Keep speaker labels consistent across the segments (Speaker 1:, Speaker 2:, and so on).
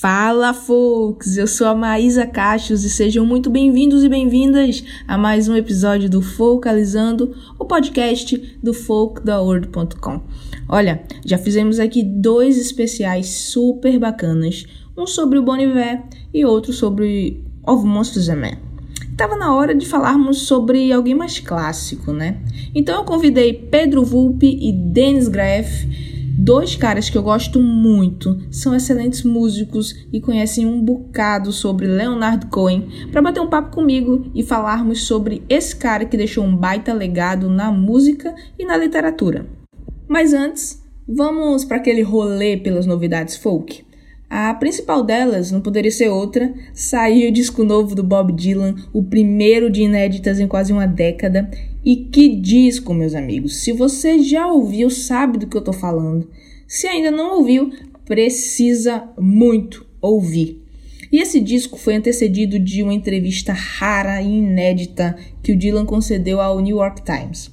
Speaker 1: Fala, folks! Eu sou a Maísa Cachos e sejam muito bem-vindos e bem-vindas a mais um episódio do Focalizando, o podcast do folkdaworld.com. Olha, já fizemos aqui dois especiais super bacanas, um sobre o Bon Iver e outro sobre Ovo Monstros Zeman. Tava na hora de falarmos sobre alguém mais clássico, né? Então eu convidei Pedro Vulpe e Dennis Graff Dois caras que eu gosto muito, são excelentes músicos e conhecem um bocado sobre Leonard Cohen, para bater um papo comigo e falarmos sobre esse cara que deixou um baita legado na música e na literatura. Mas antes, vamos para aquele rolê pelas novidades folk. A principal delas, não poderia ser outra, saiu o disco novo do Bob Dylan, o primeiro de inéditas em quase uma década, e que disco, meus amigos! Se você já ouviu, sabe do que eu tô falando. Se ainda não ouviu, precisa muito ouvir. E esse disco foi antecedido de uma entrevista rara e inédita que o Dylan concedeu ao New York Times.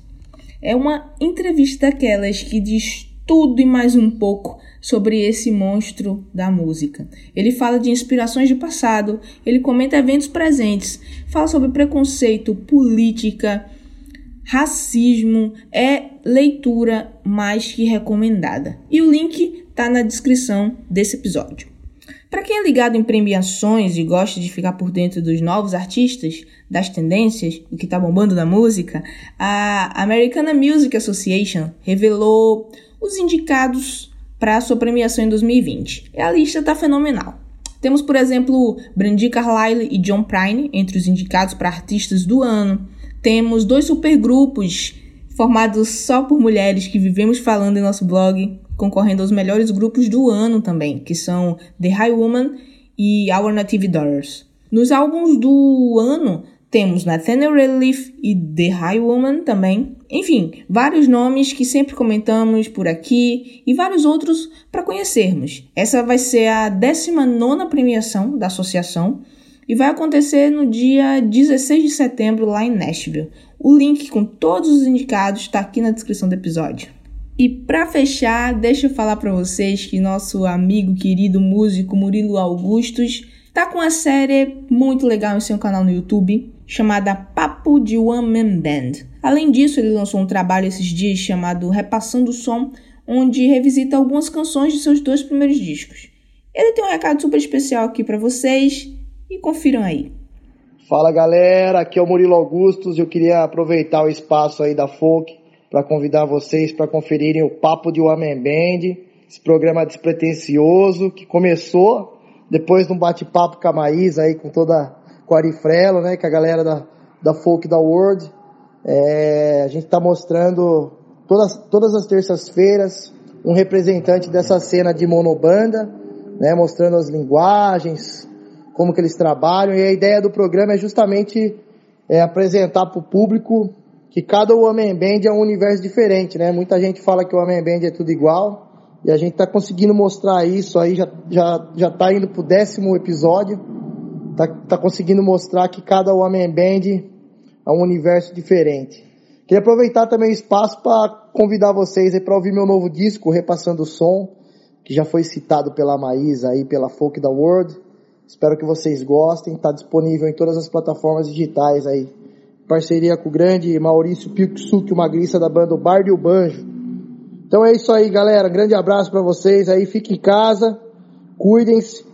Speaker 1: É uma entrevista daquelas que diz tudo e mais um pouco sobre esse monstro da música. Ele fala de inspirações de passado, ele comenta eventos presentes, fala sobre preconceito, política, racismo é leitura mais que recomendada. E o link está na descrição desse episódio. Para quem é ligado em premiações e gosta de ficar por dentro dos novos artistas, das tendências, do que está bombando na música, a American Music Association revelou os indicados para sua premiação em 2020. E a lista está fenomenal. Temos, por exemplo, Brandy Carlile e John Prine entre os indicados para artistas do ano. Temos dois supergrupos formados só por mulheres que vivemos falando em nosso blog, concorrendo aos melhores grupos do ano também, que são The High Woman e Our Native Daughters. Nos álbuns do ano temos Nathaniel Relief e The High Woman também. Enfim, vários nomes que sempre comentamos por aqui e vários outros para conhecermos. Essa vai ser a 19 premiação da associação e vai acontecer no dia 16 de setembro lá em Nashville. O link com todos os indicados está aqui na descrição do episódio. E para fechar, deixa eu falar para vocês que nosso amigo querido músico Murilo Augustos tá com uma série muito legal em seu canal no YouTube chamada Papo de One Man Band. Além disso, ele lançou um trabalho esses dias chamado Repassando o Som, onde revisita algumas canções de seus dois primeiros discos. Ele tem um recado super especial aqui para vocês e confiram aí.
Speaker 2: Fala galera, aqui é o Murilo Augustos. Eu queria aproveitar o espaço aí da Folk para convidar vocês para conferirem o Papo de Woman Band, esse programa despretensioso que começou depois de um bate-papo com a Maísa aí, com toda com a Arifrelo, né, com a galera da, da Folk da World. É, a gente está mostrando todas, todas as terças-feiras um representante dessa cena de monobanda, né, mostrando as linguagens, como que eles trabalham, e a ideia do programa é justamente é, apresentar para o público que cada Woman Band é um universo diferente, né? Muita gente fala que o Woman Band é tudo igual, e a gente está conseguindo mostrar isso aí, já, já, já tá indo pro décimo episódio, tá, tá conseguindo mostrar que cada Woman Band é um universo diferente. Queria aproveitar também o espaço para convidar vocês para ouvir meu novo disco, Repassando o Som, que já foi citado pela Maísa aí, pela Folk da World. Espero que vocês gostem. Está disponível em todas as plataformas digitais aí. Parceria com o grande Maurício Picusuki, uma grissa da banda o e o Banjo. Então é isso aí, galera. grande abraço para vocês aí. Fiquem em casa, cuidem-se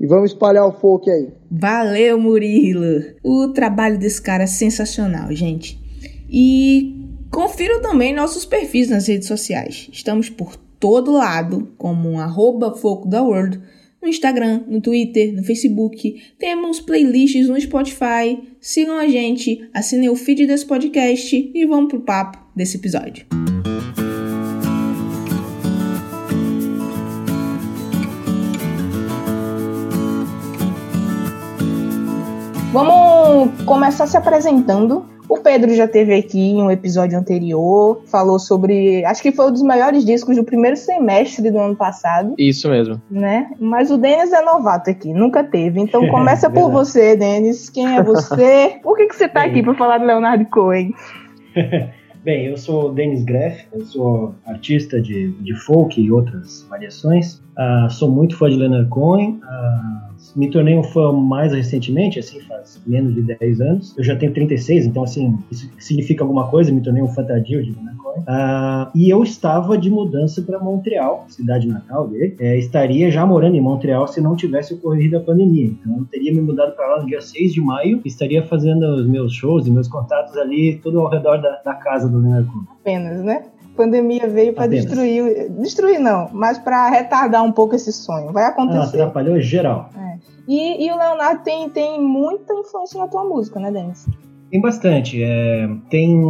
Speaker 2: e vamos espalhar o folk aí.
Speaker 1: Valeu, Murilo. O trabalho desse cara é sensacional, gente. E confiram também nossos perfis nas redes sociais. Estamos por todo lado, como um arroba Foco da World no Instagram, no Twitter, no Facebook. Temos playlists no Spotify. Sigam a gente, assinem o feed desse podcast e vamos pro papo desse episódio. Vamos começar se apresentando. O Pedro já teve aqui em um episódio anterior, falou sobre. Acho que foi um dos maiores discos do primeiro semestre do ano passado.
Speaker 3: Isso mesmo.
Speaker 1: Né? Mas o Denis é novato aqui, nunca teve. Então começa é, por você, Denis. Quem é você? Por que, que você tá aqui para falar do Leonardo Cohen?
Speaker 3: Bem, eu sou Denis Greff, eu sou artista de, de folk e outras variações. Uh, sou muito fã de Leonard Cohen. Uh, me tornei um fã mais recentemente, assim, faz menos de 10 anos. Eu já tenho 36, então, assim, isso significa alguma coisa. Me tornei um fã tardio de Leonard Cohen. Uh, e eu estava de mudança para Montreal, cidade natal dele. É, estaria já morando em Montreal se não tivesse ocorrido a pandemia. Então, eu teria me mudado para lá no dia 6 de maio. Estaria fazendo os meus shows e meus contatos ali, tudo ao redor da, da casa do Leonard Cohen.
Speaker 1: Apenas, né? Pandemia veio para destruir, destruir não, mas para retardar um pouco esse sonho. Vai acontecer.
Speaker 3: Ela atrapalhou geral.
Speaker 1: É. E, e, o Leonardo tem, tem muita influência na tua música, né, Denis?
Speaker 3: Tem bastante. É, tem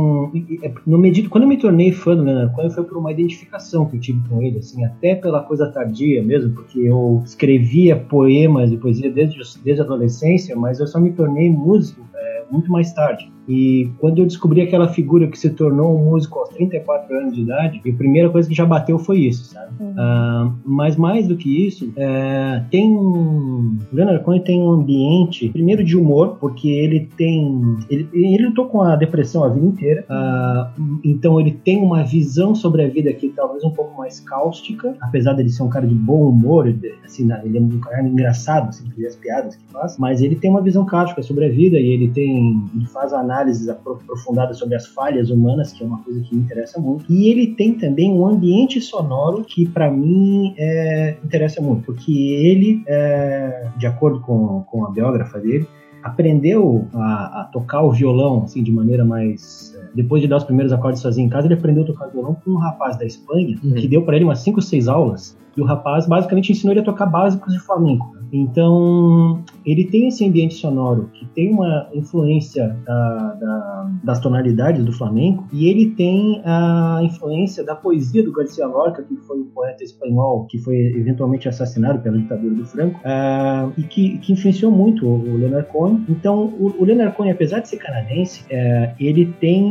Speaker 3: é, no medito, quando eu me tornei fã do Leonard Cohen foi por uma identificação que eu tive com ele, assim, até pela coisa tardia mesmo, porque eu escrevia poemas e poesia desde, desde a adolescência, mas eu só me tornei músico é, muito mais tarde. E quando eu descobri aquela figura que se tornou um músico aos 34 anos de idade, a primeira coisa que já bateu foi isso, sabe? Uhum. Uh, mas mais do que isso, é, tem um. Leonard Cohen tem um ambiente, primeiro de humor, porque ele tem. Ele, ele lutou com a depressão a vida inteira, uh, então ele tem uma visão sobre a vida que talvez um pouco mais cáustica, apesar dele ser um cara de bom humor, assim, ele é um cara engraçado, assim, as piadas que faz, mas ele tem uma visão cáustica sobre a vida e ele tem. Ele faz a análises aprofundadas sobre as falhas humanas, que é uma coisa que me interessa muito. E ele tem também um ambiente sonoro que, para mim, é, interessa muito, porque ele, é, de acordo com, com a biógrafa dele, aprendeu a, a, tocar o violão assim de maneira mais é, depois de dar os primeiros acordes sozinho em casa ele aprendeu a tocar violão com um rapaz da Espanha uhum. que deu para ele umas 5 ou 6 aulas e o rapaz basicamente ensinou ele a tocar básicos de flamenco então, ele tem esse ambiente sonoro que tem uma influência da, da, das tonalidades do flamenco e ele tem a influência da poesia do Garcia Lorca, que foi um poeta espanhol que foi eventualmente assassinado pela ditadura do Franco uh, e que, que, influenciou muito o, Leonard Cohen. Então, o, o Leonard Cohen, apesar de ser canadense, uh, ele tem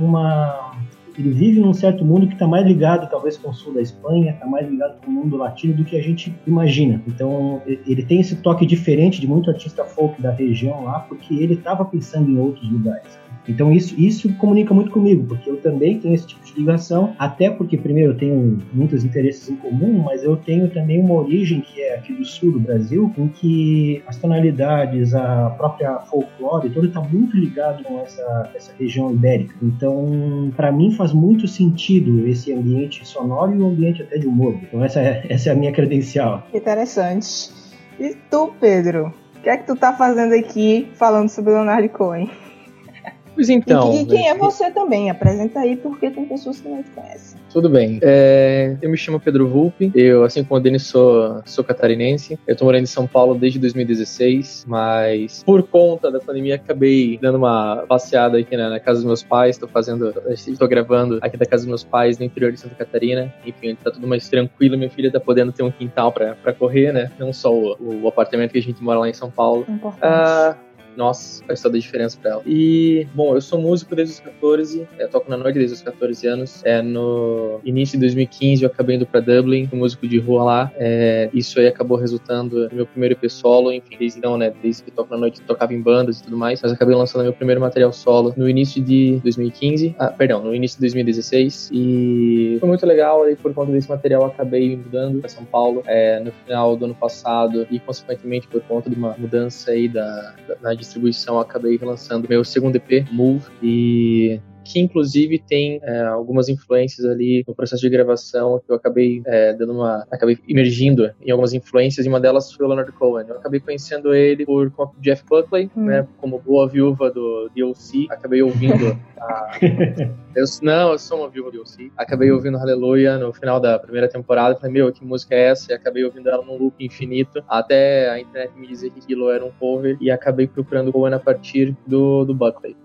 Speaker 3: uma ele vive num certo mundo que está mais ligado, talvez, com o sul da Espanha, está mais ligado com o mundo latino do que a gente imagina. Então, ele tem esse toque diferente de muito artista folk da região lá, porque ele estava pensando em outros lugares. Então isso, isso comunica muito comigo, porque eu também tenho esse tipo de ligação, até porque, primeiro, eu tenho muitos interesses em comum, mas eu tenho também uma origem que é aqui do sul do Brasil, em que as tonalidades, a própria folclore, tudo está muito ligado com essa, essa região ibérica. Então, para mim, faz muito sentido esse ambiente sonoro e o ambiente até de humor. Então, essa é, essa é a minha credencial.
Speaker 1: Interessante. E tu, Pedro? O que é que tu tá fazendo aqui falando sobre Leonardo Cohen?
Speaker 4: Pois então.
Speaker 1: E, e quem é você também? Apresenta aí, porque tem pessoas que não te conhecem.
Speaker 4: Tudo bem. É, eu me chamo Pedro Vulpe. Eu, assim como o Denis, sou, sou catarinense. Eu tô morando em São Paulo desde 2016, mas por conta da pandemia acabei dando uma passeada aqui na, na casa dos meus pais. Tô fazendo, estou gravando aqui da casa dos meus pais no interior de Santa Catarina. Enfim, tá tudo mais tranquilo. Minha filha tá podendo ter um quintal para correr, né? Não só o, o, apartamento que a gente mora lá em São Paulo.
Speaker 1: Importante. Ah,
Speaker 4: nossa, faz toda a diferença pra ela. E, bom, eu sou músico desde os 14, eu toco na noite desde os 14 anos. É, no início de 2015 eu acabei indo pra Dublin, fui músico de rua lá. É, isso aí acabou resultando no meu primeiro EP solo, enfim, desde então, né, desde que toco na noite, tocava em bandas e tudo mais, mas acabei lançando meu primeiro material solo no início de 2015, ah, perdão, no início de 2016, e foi muito legal, aí por conta desse material acabei mudando pra São Paulo é, no final do ano passado, e consequentemente por conta de uma mudança aí da, da, na distribuição, acabei lançando meu segundo EP, Move, e que inclusive tem é, algumas influências ali no processo de gravação que eu acabei é, dando uma acabei emergindo em algumas influências. E uma delas foi o Leonard Cohen. Eu acabei conhecendo ele por Jeff Buckley hum. né como boa viúva do DLC acabei ouvindo a... eu, não eu sou uma viúva do DLC acabei ouvindo Hallelujah no final da primeira temporada. Falei meu que música é essa? E acabei ouvindo ela num loop infinito. Até a internet me dizer que aquilo era um cover. E acabei procurando Cohen a partir do, do Buckley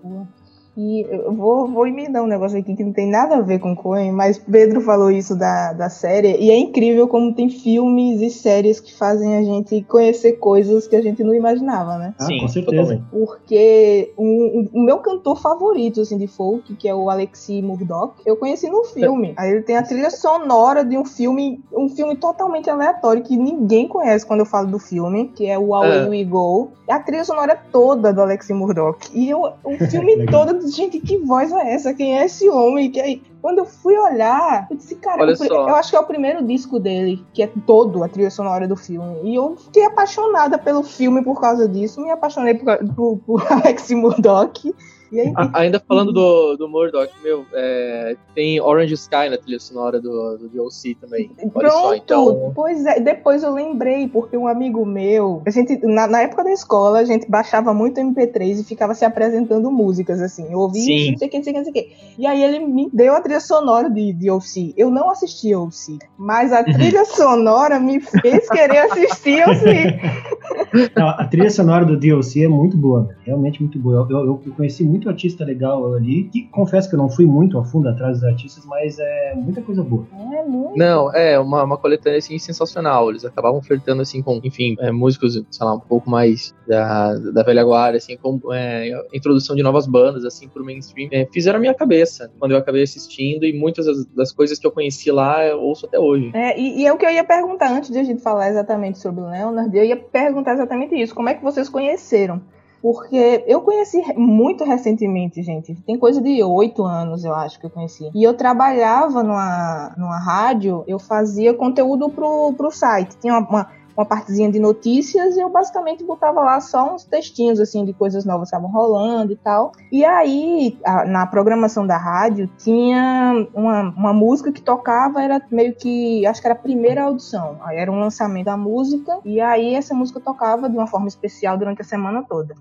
Speaker 1: e eu vou, vou emendar um negócio aqui que não tem nada a ver com Coen, mas Pedro falou isso da, da série, e é incrível como tem filmes e séries que fazem a gente conhecer coisas que a gente não imaginava, né?
Speaker 3: Ah, Sim, com certeza.
Speaker 1: Porque o um, um, meu cantor favorito, assim, de folk, que é o Alexi Murdoch, eu conheci no filme. Aí ele tem a trilha sonora de um filme, um filme totalmente aleatório que ninguém conhece quando eu falo do filme, que é o Away é. We Go. A trilha sonora é toda do Alexi Murdoch. E eu, o filme todo gente, que voz é essa? Quem é esse homem? Que aí, quando eu fui olhar, eu disse, cara, eu, eu acho que é o primeiro disco dele, que é todo a trilha sonora do filme. E eu fiquei apaixonada pelo filme por causa disso. Me apaixonei por, por, por Alex Murdoch. E aí,
Speaker 4: A- ainda falando do, do Murdoch, meu, é, tem Orange Sky na trilha sonora do, do DLC também.
Speaker 1: Pronto,
Speaker 4: só, então.
Speaker 1: pois é, depois eu lembrei, porque um amigo meu, a gente, na, na época da escola, a gente baixava muito MP3 e ficava se apresentando músicas, assim, eu ouvi,
Speaker 4: Sim.
Speaker 1: não sei o que, não sei o que, não sei o que. E aí ele me deu a trilha sonora de, de OC. Eu não assisti OC, mas a trilha sonora me fez querer assistir OC.
Speaker 3: Não, a trilha sonora do DLC é muito boa, realmente muito boa. Eu, eu- eu conheci muito artista legal ali, que confesso que eu não fui muito a fundo atrás dos artistas, mas é muita coisa boa.
Speaker 1: É muito.
Speaker 4: Não, é uma, uma coletânea assim sensacional. Eles acabavam flertando assim com, enfim, é, músicos, sei lá, um pouco mais da, da velha guarda, assim, com é, a introdução de novas bandas, assim, pro mainstream. É, fizeram a minha cabeça quando eu acabei assistindo e muitas das, das coisas que eu conheci lá eu ouço até hoje.
Speaker 1: É, e, e é o que eu ia perguntar antes de a gente falar exatamente sobre o Leonard, eu ia perguntar exatamente isso. Como é que vocês conheceram? Porque eu conheci muito recentemente, gente. Tem coisa de oito anos, eu acho, que eu conheci. E eu trabalhava numa, numa rádio, eu fazia conteúdo pro, pro site. Tinha uma, uma, uma partezinha de notícias e eu basicamente botava lá só uns textinhos, assim, de coisas novas que estavam rolando e tal. E aí, a- na programação da rádio, tinha uma, uma música que tocava, era meio que, acho que era a primeira audição. Aí era um lançamento da música, e aí essa música tocava de uma forma especial durante a semana toda.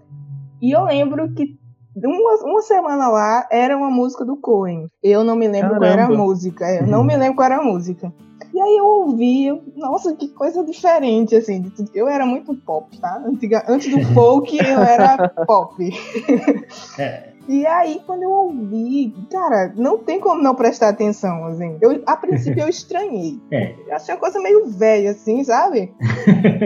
Speaker 1: E eu lembro que uma, uma semana lá era uma música do Cohen. Eu não me lembro qual era a
Speaker 4: Caramba.
Speaker 1: música. é, Eu não me lembro qual era a música. E aí eu ouvi, eu- nossa, que coisa diferente, assim. Eu era muito pop, tá? Antiga- antes do folk, eu era pop.
Speaker 3: É,
Speaker 1: E aí, quando eu ouvi, cara, não tem como não prestar atenção, assim. Eu, a princípio eu estranhei.
Speaker 3: É.
Speaker 1: Eu achei uma coisa meio velha, assim, sabe?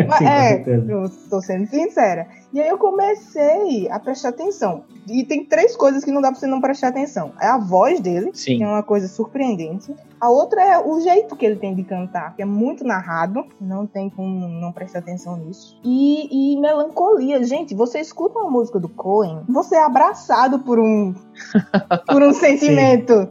Speaker 1: Mas,
Speaker 3: sim,
Speaker 1: é, eu tô sendo sincera. E aí eu comecei a prestar atenção. E tem três coisas que não dá pra você não prestar atenção. É a voz dele,
Speaker 4: Sim.
Speaker 1: que é uma coisa surpreendente. A outra é o jeito que ele tem de cantar, que é muito narrado. Não tem como não prestar atenção nisso. E, e melancolia. Gente, você escuta uma música do Cohen, você é abraçado por um, por um sentimento.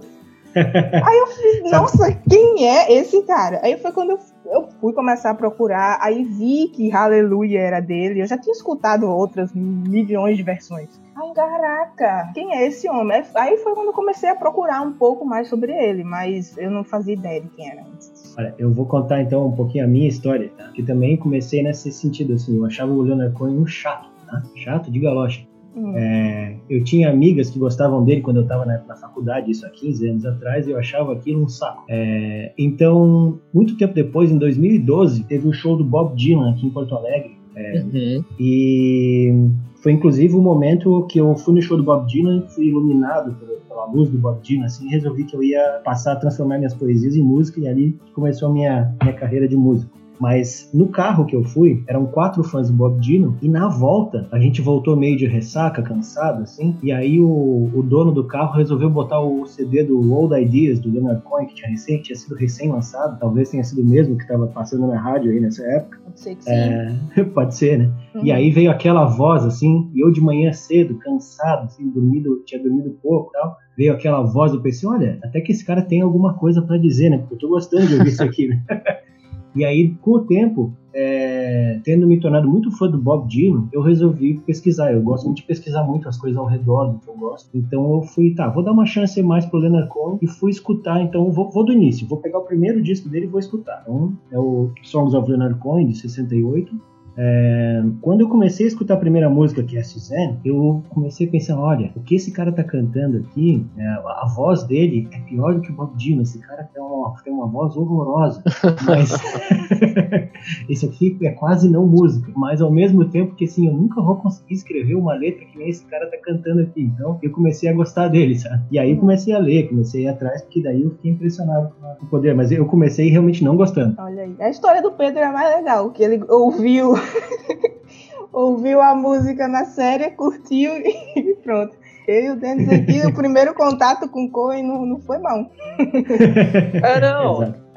Speaker 1: Aí eu fiz, nossa, quem é esse cara? Aí foi quando eu, eu fui começar a procurar, aí vi que Hallelujah era dele. Eu já tinha escutado outras milhões de versões. Ai, caraca, quem é esse homem? Aí foi quando eu comecei a procurar um pouco mais sobre ele, mas eu não fazia ideia de quem era antes.
Speaker 3: Olha, eu vou contar então um pouquinho a minha história, tá? Que também comecei nesse sentido, assim, eu achava o Leonard Cohen um chato, tá? Chato de galocha.
Speaker 1: Hum.
Speaker 3: É, eu tinha amigas que gostavam dele quando eu estava na, na faculdade, isso há 15 anos atrás, e eu achava aquilo um saco. É, então, muito tempo depois, em 2012, teve o show do Bob Dylan aqui em Porto Alegre,
Speaker 4: Uhum.
Speaker 3: e foi inclusive o momento que eu fui no show do Bob Dylan, fui iluminado pela, luz do Bob Dylan, assim, e resolvi que eu ia passar a transformar minhas poesias em música, e ali começou a minha, minha carreira de músico. Mas no carro que eu fui, eram quatro fãs do Bob Dylan, e na volta, a gente voltou meio de ressaca, cansado, assim, e aí o, o dono do carro resolveu botar o CD do Old Ideas, do Leonard Cohen, que tinha, recém, tinha sido recém-lançado, talvez tenha sido o mesmo que estava passando na rádio aí nessa época.
Speaker 1: Pode ser que sim.
Speaker 3: É, pode ser, né?
Speaker 1: Uhum.
Speaker 3: E aí veio aquela voz, assim, e eu de manhã cedo, cansado, assim, dormido, tinha dormido pouco e tal. Veio aquela voz, eu pensei, olha, até que esse cara tem alguma coisa pra dizer, né? Porque eu tô gostando de ouvir isso aqui, né? E aí, com o tempo, é, tendo me tornado muito fã do Bob Dylan, eu resolvi pesquisar. Eu gosto muito de pesquisar muito as coisas ao redor do que eu gosto. Então eu fui, tá, vou dar uma chance mais pro Leonard Cohen e fui escutar. Então vou, vou do início, vou pegar o primeiro disco dele e vou escutar. Então é o Songs of Leonard Cohen, de 68. É, quando eu comecei a escutar a primeira música, que é Suzanne, eu comecei a pensar, olha, o que esse cara tá cantando aqui, é, a voz dele é pior do que o Bob Dylan, esse cara tem uma, tem uma voz horrorosa, mas esse aqui é quase não música, mas ao mesmo tempo que assim, eu nunca vou conseguir escrever uma letra que nem esse cara tá cantando aqui, então eu comecei a gostar dele, sabe? E aí eu comecei a ler, comecei a ir atrás, porque daí eu fiquei impressionado com o poder, mas eu comecei realmente não gostando.
Speaker 1: Olha aí. A história do Pedro é mais legal, que ele ouviu ouviu a música na série, curtiu e pronto. Eu e o Denis aqui, o primeiro contato com o Cohen não, não foi bom.
Speaker 4: É, não.
Speaker 3: Exato.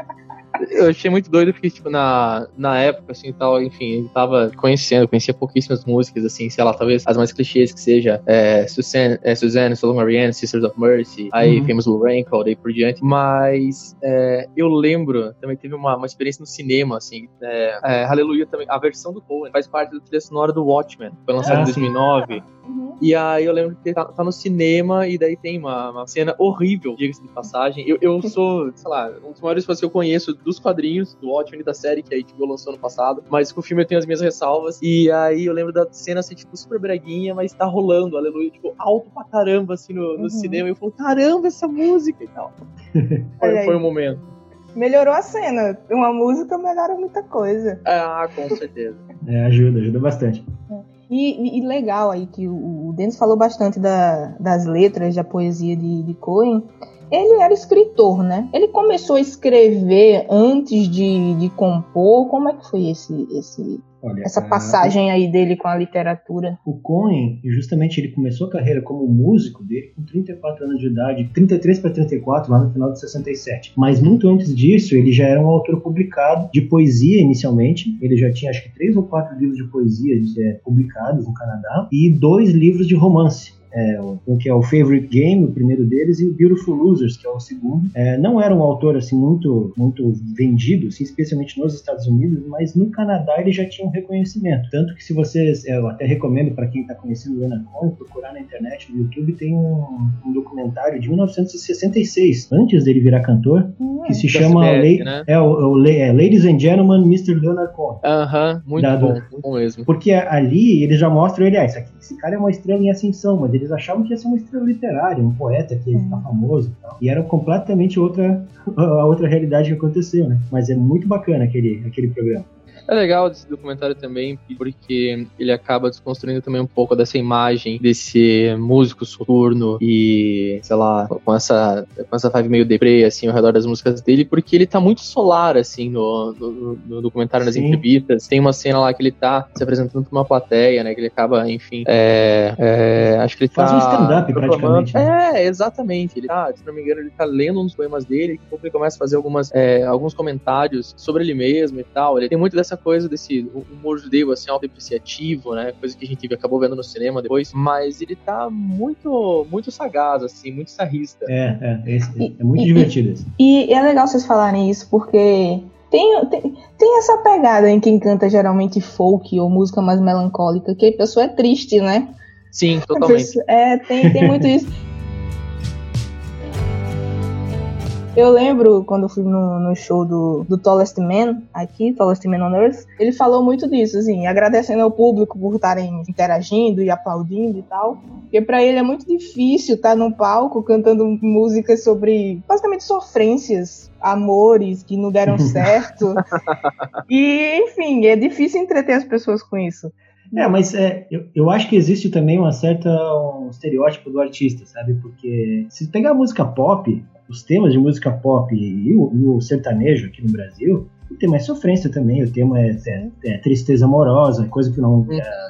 Speaker 4: Eu achei muito doido porque, tipo, na, na época, assim, tal, enfim, ele tava conhecendo, conhecia pouquíssimas músicas, assim, sei lá, talvez as mais clichês que seja é, Suzanne, é, Suzanne Solo Marianne, Sisters of Mercy, aí
Speaker 3: Uhum.
Speaker 4: Famous Blue Raincoat, daí por diante. Mas é, eu lembro, também teve uma, uma experiência no cinema, assim, é, é, Hallelujah também, a versão do Cohen faz parte da trilha sonora do Watchmen, foi lançado
Speaker 3: Ah,
Speaker 4: em
Speaker 3: sim.
Speaker 4: 2009.
Speaker 1: Uhum.
Speaker 4: E aí eu lembro que tá, tá no cinema e daí tem uma, uma cena horrível, diga-se de passagem. Eu, eu sou, sei lá, um dos maiores fãs que eu conheço dos quadrinhos, do Watchmen e da série que a HBO lançou no passado. Mas com o filme eu tenho as minhas ressalvas. E aí eu lembro da cena assim, tipo, super breguinha, mas tá rolando, aleluia, tipo, alto pra caramba, assim, no, no
Speaker 1: Uhum.
Speaker 4: cinema. E eu falo, caramba, essa música e tal. Foi, foi um momento.
Speaker 1: Melhorou a cena. Uma música melhora muita coisa.
Speaker 4: Ah, com certeza.
Speaker 3: É, ajuda, ajuda bastante.
Speaker 1: E, e- e legal aí que o, o falou bastante da- das letras, da poesia de, de Cohen. Ele era escritor, né? Ele começou a escrever antes de, de compor. Como é que foi esse, esse,
Speaker 3: Olha,
Speaker 1: essa
Speaker 3: a-
Speaker 1: passagem aí dele com a literatura?
Speaker 3: O Cohen, justamente, ele começou a carreira como músico dele com 34 anos de idade, 33 para 34, lá no final de 67. Mas muito antes disso, ele já era um autor publicado de poesia inicialmente. Ele já tinha, acho que, três ou quatro livros de poesia é, publicados no Canadá e dois livros de romance. É, um que é o Favorite Game, o primeiro deles, e o Beautiful Losers, que é o segundo. É, não era um autor assim muito muito vendido, assim, especialmente nos Estados Unidos, mas no Canadá ele já tinha um reconhecimento. Tanto que se vocês, é, eu até recomendo para quem está conhecendo o Leonard Cohen, procurar na internet, no YouTube, tem um, um documentário de 1966, antes dele virar cantor, que se chama
Speaker 4: né?
Speaker 3: é, o, o é, Ladies and Gentlemen, Mr. Leonard Cohen.
Speaker 4: Aham, muito
Speaker 3: Dado-
Speaker 4: bom, muito bom mesmo.
Speaker 3: Porque ali eles já mostram ele, ah, esse, aqui, esse cara é uma estrela em ascensão, mas eles achavam que ia ser uma estrela literária, um poeta que ia ficar famoso e tal. E era completamente outra, a outra realidade que aconteceu, né? Mas é muito bacana aquele, aquele programa.
Speaker 4: É legal esse documentário também, porque ele acaba desconstruindo também um pouco dessa imagem desse músico soturno e, sei lá, com essa, com essa vibe meio deprê, assim, ao redor das músicas dele, porque ele tá muito solar, assim, no, no, no documentário, nas
Speaker 3: Sim.
Speaker 4: entrevistas. Tem uma cena lá que ele tá se apresentando pra uma plateia, né, que ele acaba, enfim, é, é, acho que ele
Speaker 3: Faz
Speaker 4: tá...
Speaker 3: um stand-up, praticamente, né?
Speaker 4: É, exatamente. Ele tá, se não me engano, ele tá lendo dos poemas dele, pouco ele começa a fazer algumas, é, alguns comentários sobre ele mesmo e tal. Ele tem muito dessa coisa desse humor judeu, assim, autodepreciativo, né? Coisa que a gente acabou vendo no cinema depois. Mas ele tá muito, muito sagaz, assim, muito sarrista.
Speaker 3: É, é, esse-
Speaker 1: E-
Speaker 3: é muito
Speaker 1: e-
Speaker 3: divertido esse.
Speaker 1: E é legal vocês falarem isso, porque tem, tem, tem essa pegada em quem canta geralmente folk ou música mais melancólica, que a pessoa é triste, né?
Speaker 4: Sim, totalmente.
Speaker 1: pessoa- É, tem, tem muito isso. Eu lembro quando eu fui no, no show do, do Tallest Man, aqui, Tallest Man on Earth, ele falou muito disso, assim, agradecendo ao público por estarem interagindo e aplaudindo e tal. Porque pra ele é muito difícil estar num palco cantando músicas sobre, basicamente, sofrências, amores que não deram certo. e, enfim, é difícil entreter as pessoas com isso.
Speaker 3: É, mas é, eu, eu acho que existe também uma certa um estereótipo do artista, sabe? Porque se pegar a música pop, os temas de música pop e o, e o sertanejo aqui no Brasil, o tema é sofrência também, o tema é, é- é tristeza amorosa, coisa que não.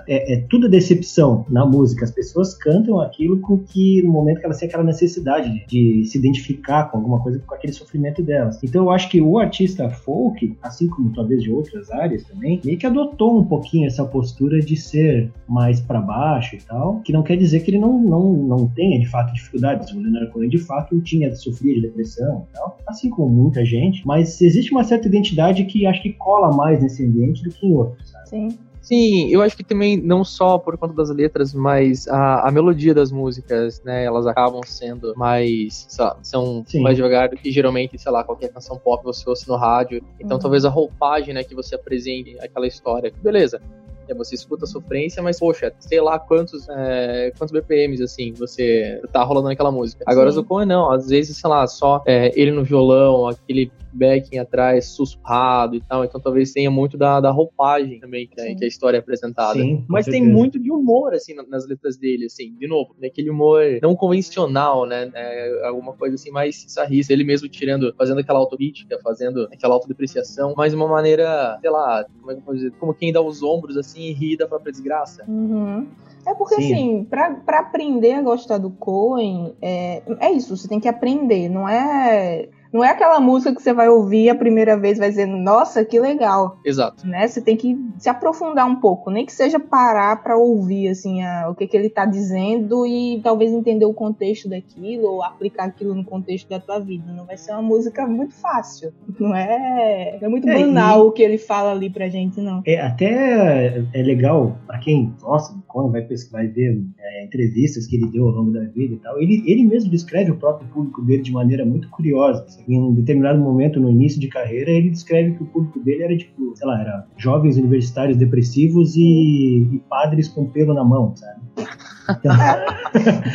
Speaker 3: É, é tudo decepção na música. As pessoas cantam aquilo com que, no momento que elas têm aquela necessidade de, de se identificar com alguma coisa, com aquele sofrimento delas. Então eu acho que o artista folk, assim como talvez de outras áreas também, meio que adotou um pouquinho essa postura de ser mais pra baixo e tal, que não quer dizer que ele não, não, não tenha de fato dificuldades. O Leonardo Cohen de fato tinha, sofria de depressão e tal, assim como muita gente, mas existe uma certa identidade que acho que cola mais nesse ambiente do que em outros, sabe?
Speaker 1: Sim.
Speaker 4: Sim, eu acho que também não só por conta das letras, mas a, a melodia das músicas, né? Elas acabam sendo mais, sei lá, são
Speaker 3: Sim.
Speaker 4: mais devagar do que geralmente, sei lá, qualquer canção pop você ouça no rádio. Então
Speaker 1: Uhum.
Speaker 4: talvez a roupagem, né, que você apresente aquela história, beleza. É, você escuta a sofrência, mas poxa, sei lá quantos, é, quantos BPMs assim você tá rolando naquela música. Agora
Speaker 1: Sim.
Speaker 4: o Cohen não, às vezes, sei lá, só é, ele no violão, aquele backing atrás sussurrado e tal, então talvez tenha muito da, da roupagem também que,
Speaker 1: Sim.
Speaker 4: que a história é apresentada.
Speaker 3: Sim,
Speaker 4: Mas tem
Speaker 3: certeza.
Speaker 4: muito de humor, assim, na- nas letras dele, assim, de novo, né, aquele humor não convencional, né, é, alguma coisa assim mais sarrista, ele mesmo tirando, fazendo aquela autocrítica, fazendo aquela autodepreciação, mas de uma maneira, sei lá, como é que eu posso dizer, como quem dá os ombros, assim, e ri da própria desgraça.
Speaker 1: Uhum. É porque,
Speaker 3: Sim.
Speaker 1: assim, pra, pra aprender a gostar do Cohen, é, é isso, você tem que aprender, não é não é aquela música que você vai ouvir a primeira vez vai dizer, nossa, que legal.
Speaker 4: Exato.
Speaker 1: Né? Você tem que se aprofundar um pouco, nem que seja parar para ouvir assim a, o que, que ele tá dizendo e talvez entender o contexto daquilo ou aplicar aquilo no contexto da tua vida. Não vai ser uma música muito fácil. Não é, é muito é, banal e... o que ele fala ali pra gente, não.
Speaker 3: É até é legal para quem gosta do Conan, vai, vai ver é, entrevistas que ele deu ao longo da vida e tal. Ele, ele mesmo descreve o próprio público dele de maneira muito curiosa. Em um determinado momento no início de carreira, ele descreve que o público dele era tipo, sei lá, era jovens universitários depressivos e, e padres com pelo na mão, sabe?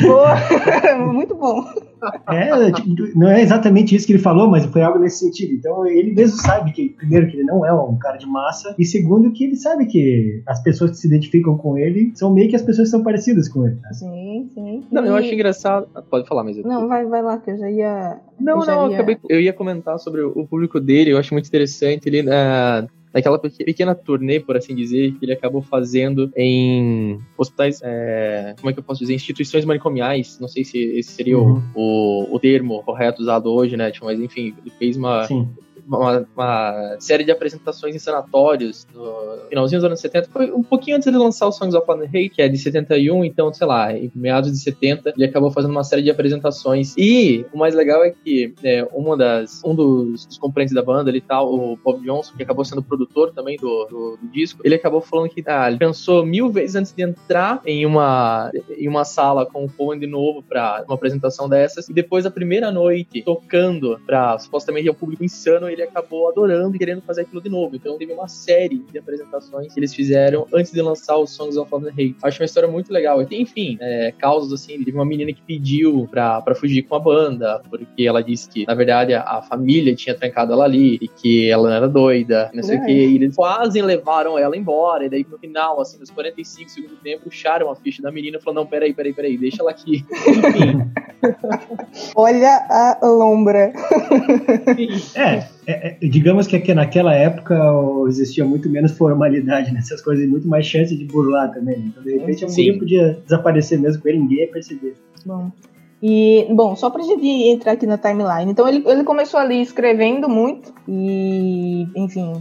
Speaker 1: Boa. muito bom.
Speaker 3: É, tipo, não é exatamente isso que ele falou, mas foi algo nesse sentido. Então ele mesmo sabe que, primeiro, que ele não é um cara de massa, e segundo, que ele sabe que as pessoas que se identificam com ele são meio que as pessoas que são parecidas com ele. Né?
Speaker 1: Sim, sim.
Speaker 4: Não, eu acho engraçado. Pode falar, mas.
Speaker 1: Não, vai, vai lá, que eu já ia.
Speaker 4: Não,
Speaker 1: eu já
Speaker 4: não,
Speaker 1: ia...
Speaker 4: Acabei, eu ia comentar sobre o público dele, eu acho muito interessante. Ele, uh, naquela pequena turnê, por assim dizer, que ele acabou fazendo em hospitais, é, como é que eu posso dizer, instituições manicomiais, não sei se esse seria uhum. o, o, termo correto usado hoje, né, tipo, mas enfim, ele fez uma, Sim uma, uma, série de apresentações em sanatórios no finalzinho dos anos 70. Foi um pouquinho antes de lançar o Songs of Love Hate, que é de 71, então, sei lá, em meados de 70, ele acabou fazendo uma série de apresentações. E o mais legal é que é, uma das, um dos, dos componentes da banda ali tal, o Bob Johnson, que acabou sendo produtor também do, do, do disco, ele acabou falando que ah, ele pensou mil vezes antes de entrar em uma, em uma sala com o Paul de novo para uma apresentação dessas, e depois a primeira noite tocando para supostamente o público insano, ele acabou adorando e querendo fazer aquilo de novo. Então teve uma série de apresentações que eles fizeram antes de lançar os Songs of Love and Hate. Acho uma história muito legal. E, enfim, é, causas assim, teve uma menina que pediu pra, pra fugir com a banda, porque ela disse que, na verdade, a, a família tinha trancado ela ali e que ela não era doida, não sei é. o que. E eles quase levaram ela embora. E daí, no final, assim, nos 45 segundos do tempo, puxaram a ficha da menina e falaram: não, peraí, peraí, peraí, deixa ela aqui. Enfim.
Speaker 1: Olha a lombra.
Speaker 3: é, é, é, digamos que naquela época existia muito menos formalidade nessas coisas e muito mais chance de burlar também. Então, de repente, a mulher podia desaparecer mesmo com ele, ninguém ia perceber.
Speaker 1: Bom. E, bom, só pra gente entrar aqui na timeline. Então, ele, ele começou ali escrevendo muito e, enfim,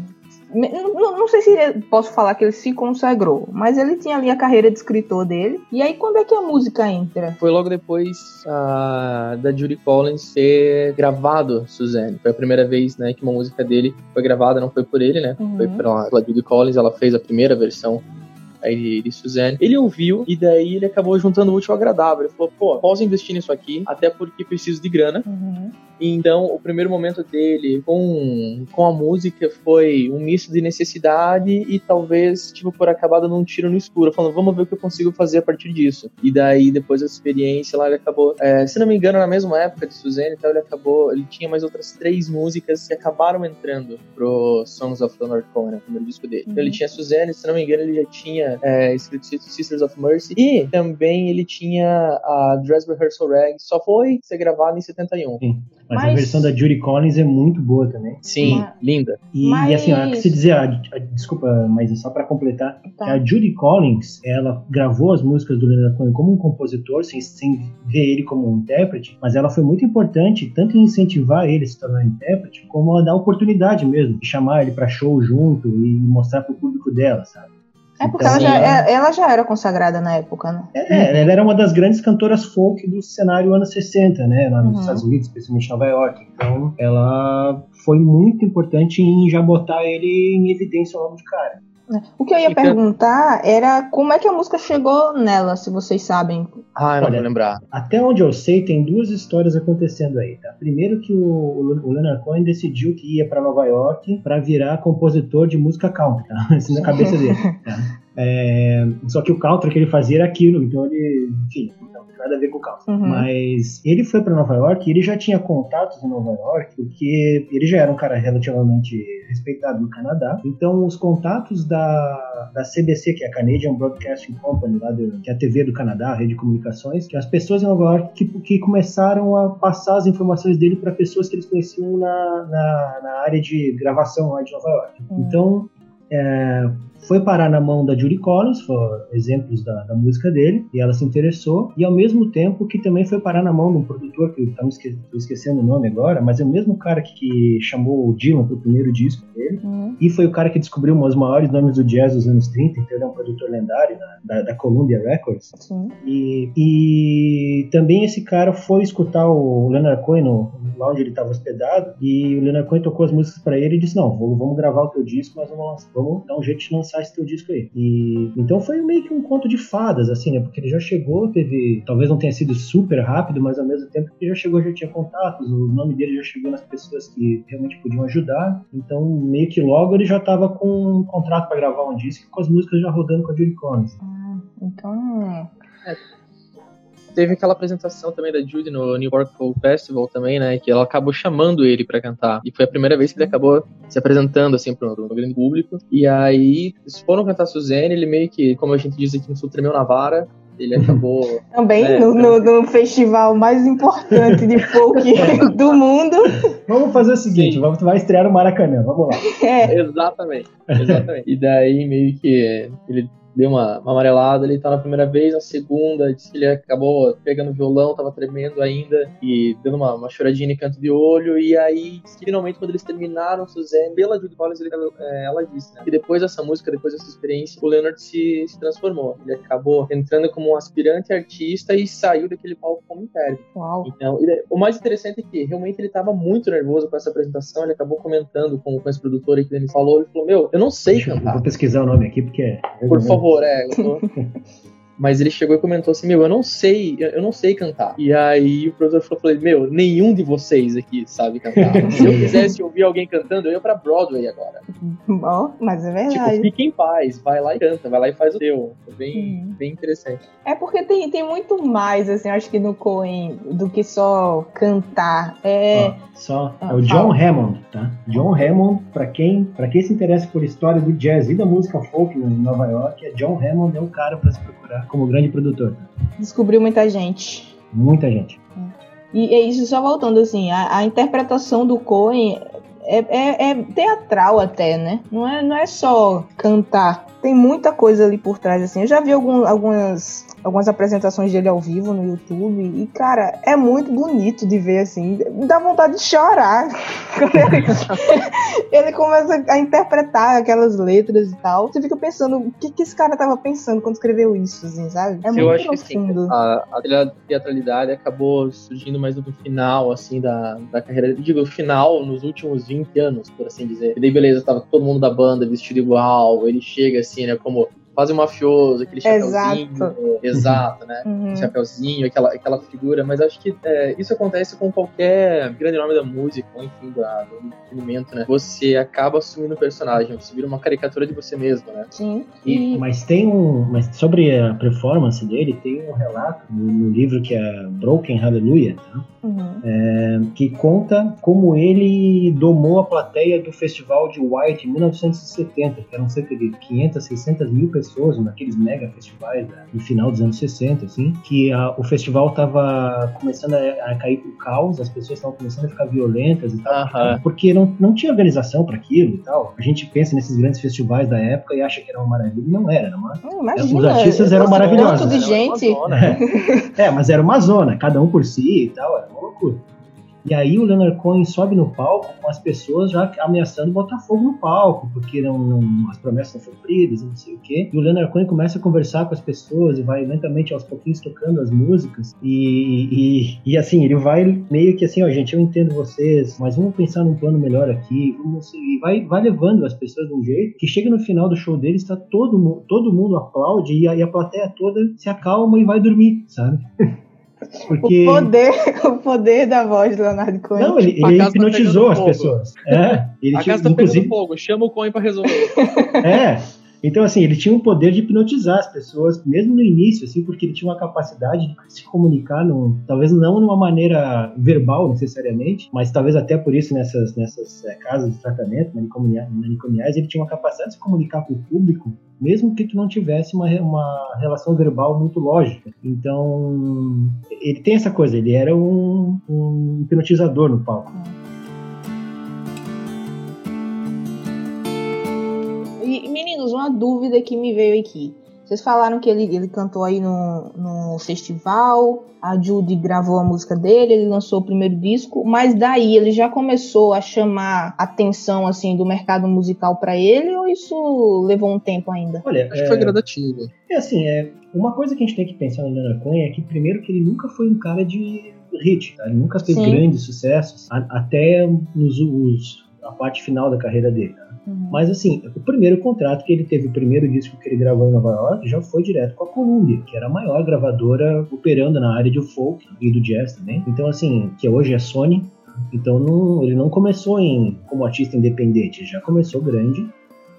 Speaker 1: não, não, sei se posso falar que ele se consagrou, mas ele tinha ali a carreira de escritor dele. E aí, quando é que a música entra?
Speaker 4: Foi logo depois uh, da Judy Collins ter gravado Suzanne. Foi a primeira vez né, que uma música dele foi gravada, não foi por ele, né? Uhum. Foi pela, pela Judy Collins, ela fez a primeira versão aí de Suzanne. Ele ouviu e daí ele acabou juntando o útil ao agradável. Ele falou, pô, posso investir nisso aqui, até porque preciso de grana.
Speaker 1: Uhum.
Speaker 4: Então, o primeiro momento dele com, com a música foi um misto de necessidade e talvez, tipo, por acabado num tiro no escuro, falando, vamos ver o que eu consigo fazer a partir disso. E daí, depois da experiência lá, ele acabou, é, se não me engano, na mesma época de Suzanne, então ele acabou, ele tinha mais outras três músicas que acabaram entrando pro Songs of Leonard Cohen, né, o primeiro disco dele. Uhum. Então ele uhum. tinha Suzanne, se não me engano, ele já tinha é, escrito Sisters of Mercy e também ele tinha a Dress Rehearsal Rag, só foi ser gravado em 71.
Speaker 3: Sim. Mas, mas, a versão da Judy Collins é muito boa também.
Speaker 4: Sim, mas, linda.
Speaker 3: E, mas... e assim, ó, que se dizer, a, a, desculpa, mas é só para completar, tá. a Judy Collins, ela gravou as músicas do Leonard Cohen como um compositor, sem, sem ver ele como um intérprete, mas ela foi muito importante, tanto em incentivar ele a se tornar intérprete, como a dar oportunidade mesmo, de chamar ele para show junto e mostrar pro público dela, sabe?
Speaker 1: É porque então, ela, já, ela... É, ela já era consagrada na época, né?
Speaker 3: É, ela era uma das grandes cantoras folk do cenário anos 60, né? Lá nos uhum. Estados Unidos, especialmente Nova York. Então, ela foi muito importante em já botar ele em evidência logo de cara.
Speaker 1: O que eu ia perguntar era como é que a música chegou nela, se vocês sabem.
Speaker 4: Ah, eu não Olha, vou lembrar.
Speaker 3: Até onde eu sei, tem duas histórias acontecendo aí, tá? Primeiro que o, o Leonard Cohen decidiu que ia para Nova York para virar compositor de música country, tá? Isso na cabeça dele. Tá? É, só que o country que ele fazia era aquilo, então ele, enfim, nada a ver com o country. Uhum. Mas ele foi para Nova York e ele já tinha contatos em Nova York, porque ele já era um cara relativamente respeitado no Canadá. Então, os contatos da, da CBC, que é a Canadian Broadcasting Company, lá que é a TV do Canadá, a rede de comunicações, que as pessoas em Nova York que, que começaram a passar as informações dele para pessoas que eles conheciam na, na, na, área de gravação lá de Nova York. Uhum. Então, é, foi parar na mão da Judy Collins, foram exemplos da, da, música dele, e ela se interessou, e ao mesmo tempo que também foi parar na mão de um produtor, que eu estou esque esquecendo o nome agora, mas é o mesmo cara que, que chamou o Dylan para o primeiro disco dele, uhum. e foi o cara que descobriu os maiores nomes do jazz dos anos 30, então ele é um produtor lendário da, da Columbia Records. Sim. E, e também esse cara foi escutar o Leonard Cohen lá onde ele estava hospedado, e o Leonard Cohen tocou as músicas para ele e disse: Não, vamos gravar o teu disco, mas vamos, vamos dar um jeito de lançar esse teu disco aí. E então foi meio que um conto de fadas, assim, né? Porque ele já chegou, teve. Talvez não tenha sido super rápido, mas ao mesmo tempo ele já chegou, já tinha contatos, o nome dele já chegou nas pessoas que realmente podiam ajudar. Então, meio que logo ele já estava com um contrato para gravar um disco com as músicas já rodando com a Judy Collins.
Speaker 1: Ah, então.
Speaker 4: É teve aquela apresentação também da Judy no New York Folk Festival também, né? Que ela acabou chamando ele para cantar. E foi a primeira vez que ele acabou se apresentando, assim, pro, pro grande público. E aí, eles foram cantar Suzane, ele meio que, como a gente diz aqui no Sul, tremeu na vara. Ele acabou.
Speaker 1: Também é, no, no, no, festival mais importante de folk do mundo.
Speaker 3: Vamos fazer o seguinte: vamos, vai estrear no Maracanã, vamos lá.
Speaker 4: É. Exatamente, exatamente. e daí meio que ele deu uma, uma amarelada, ele tá na primeira vez, na segunda, disse que ele acabou pegando o violão, tava tremendo ainda, e dando uma, uma choradinha no canto de olho, e aí, finalmente, quando eles terminaram, Suzanne, pela Judy Collins, ele, é, ela disse, né, que depois dessa música, depois dessa experiência, o Leonard se, se transformou. Ele acabou entrando como um aspirante artista e saiu daquele palco como intérprete.
Speaker 1: Uau.
Speaker 4: Então, ele, o mais interessante é que, realmente, ele tava muito nervoso com essa apresentação, ele acabou comentando com, com esse produtor aí que ele falou, ele falou, meu, eu não sei
Speaker 3: Deixa
Speaker 4: cantar.
Speaker 3: Eu vou pesquisar o nome aqui, porque... É
Speaker 4: Por favor, é. Mas ele chegou e comentou assim: Meu, eu não sei, eu não sei cantar. E aí o professor falou: Meu, nenhum de vocês aqui sabe cantar. Se eu quisesse ouvir alguém cantando, eu ia pra Broadway agora.
Speaker 1: Bom, mas é verdade.
Speaker 4: Tipo, fique em paz, vai lá e canta, vai lá e faz o teu. É bem, hum. bem interessante.
Speaker 1: É porque tem, tem muito mais, assim, acho que no Coen do que só cantar. É.
Speaker 3: Ah, só. Ah, é o John fala. Hammond, tá? John Hammond, pra quem, pra quem se interessa por história do jazz e da música folk em Nova York, é John Hammond é o cara pra se procurar como grande produtor.
Speaker 1: Descobriu muita gente.
Speaker 3: Muita gente.
Speaker 1: E é isso, só voltando assim, a, a interpretação do Cohen é, é, é, teatral até, né? Não é, não é só cantar. Tem muita coisa ali por trás, assim. Eu já vi algum, algumas algumas apresentações dele ao vivo no YouTube. E, cara, é muito bonito de ver, assim. Dá vontade de chorar. ele, ele começa a interpretar aquelas letras e tal. Você fica pensando, o que, que esse cara tava pensando quando escreveu isso, assim, sabe?
Speaker 4: É Eu muito acho profundo. Que, sim, a, a teatralidade acabou surgindo mais no final, assim, da, da carreira. Eu digo, final, nos últimos 20 anos, por assim dizer. E daí, beleza, tava todo mundo da banda vestido igual. Ele chega, assim, né, como quase um mafioso, aquele chapéuzinho. Exato, exato né? Uhum. Chapéuzinho, aquela, aquela figura. Mas acho que é, isso acontece com qualquer grande nome da música, ou enfim, da, do entretenimento, né? Você acaba assumindo o personagem, você vira uma caricatura de você mesmo, né?
Speaker 1: Sim.
Speaker 3: E, mas tem um. Mas sobre a performance dele, tem um relato no, no livro que é Broken Hallelujah, tá? Uhum. É, que conta como ele domou a plateia do Festival de White em 1970, que eram cerca de 500, 600 mil pessoas naqueles mega festivais né, no final dos anos 60, assim, que a, o festival estava começando a, a, cair pro caos, as pessoas estavam começando a ficar violentas e tal, uhum. porque não, não tinha organização para aquilo e tal. A gente pensa nesses grandes festivais da época e acha que era uma maravilha, não era, era uma...
Speaker 1: Hum, imagina, os
Speaker 3: artistas eram maravilhosos.
Speaker 1: de gente.
Speaker 3: é, mas era uma zona, cada um por si e tal, era uma loucura. E aí o Leonard Cohen sobe no palco com as pessoas já ameaçando botar fogo no palco, porque não, não, as promessas não foram cumpridas, não sei o quê. E o Leonard Cohen começa a conversar com as pessoas e vai lentamente aos pouquinhos tocando as músicas. E, e, e assim, ele vai meio que assim, ó, gente, eu entendo vocês, mas vamos pensar num plano melhor aqui. Vamos, e vai, vai levando as pessoas de um jeito que chega no final do show dele, está todo, todo mundo aplaude e a, e a plateia toda se acalma e vai dormir, sabe?
Speaker 1: Porque... O, poder, o poder da voz do Leonardo Cohen.
Speaker 3: Não, ele, ele tá hipnotizou tá as pessoas. É, ele
Speaker 4: a tinha, casa tá inclusive... fogo, chama o Cohen pra resolver.
Speaker 3: É, então, assim, ele tinha um poder de hipnotizar as pessoas, mesmo no início, assim, porque ele tinha uma capacidade de se comunicar, num, talvez não de uma maneira verbal necessariamente, mas talvez até por isso nessas, nessas é, casas de tratamento manicomiais, manicomiais, ele tinha uma capacidade de se comunicar com o público, mesmo que tu não tivesse uma, uma relação verbal muito lógica. Então, ele tem essa coisa, ele era um, um hipnotizador no palco.
Speaker 1: dúvida que me veio aqui. Vocês falaram que ele, ele cantou aí no, no festival, a Judy gravou a música dele, ele lançou o primeiro disco, mas daí ele já começou a chamar atenção assim do mercado musical para ele ou isso levou um tempo ainda?
Speaker 3: Olha,
Speaker 4: Acho
Speaker 3: é,
Speaker 4: que foi gradativo.
Speaker 3: é assim, é, uma coisa que a gente tem que pensar no Leonard Cohen é que primeiro que ele nunca foi um cara de hit, tá? ele nunca fez
Speaker 1: Sim.
Speaker 3: grandes sucessos, a- até nos, os- a parte final da carreira dele. tá?
Speaker 1: Uhum.
Speaker 3: Mas assim, o primeiro contrato que ele teve, o primeiro disco que ele gravou em Nova York, já foi direto com a Columbia, que era a maior gravadora operando na área de folk e do jazz também. Então assim, que hoje é Sony. Então não- ele não começou em, como artista independente, já começou grande.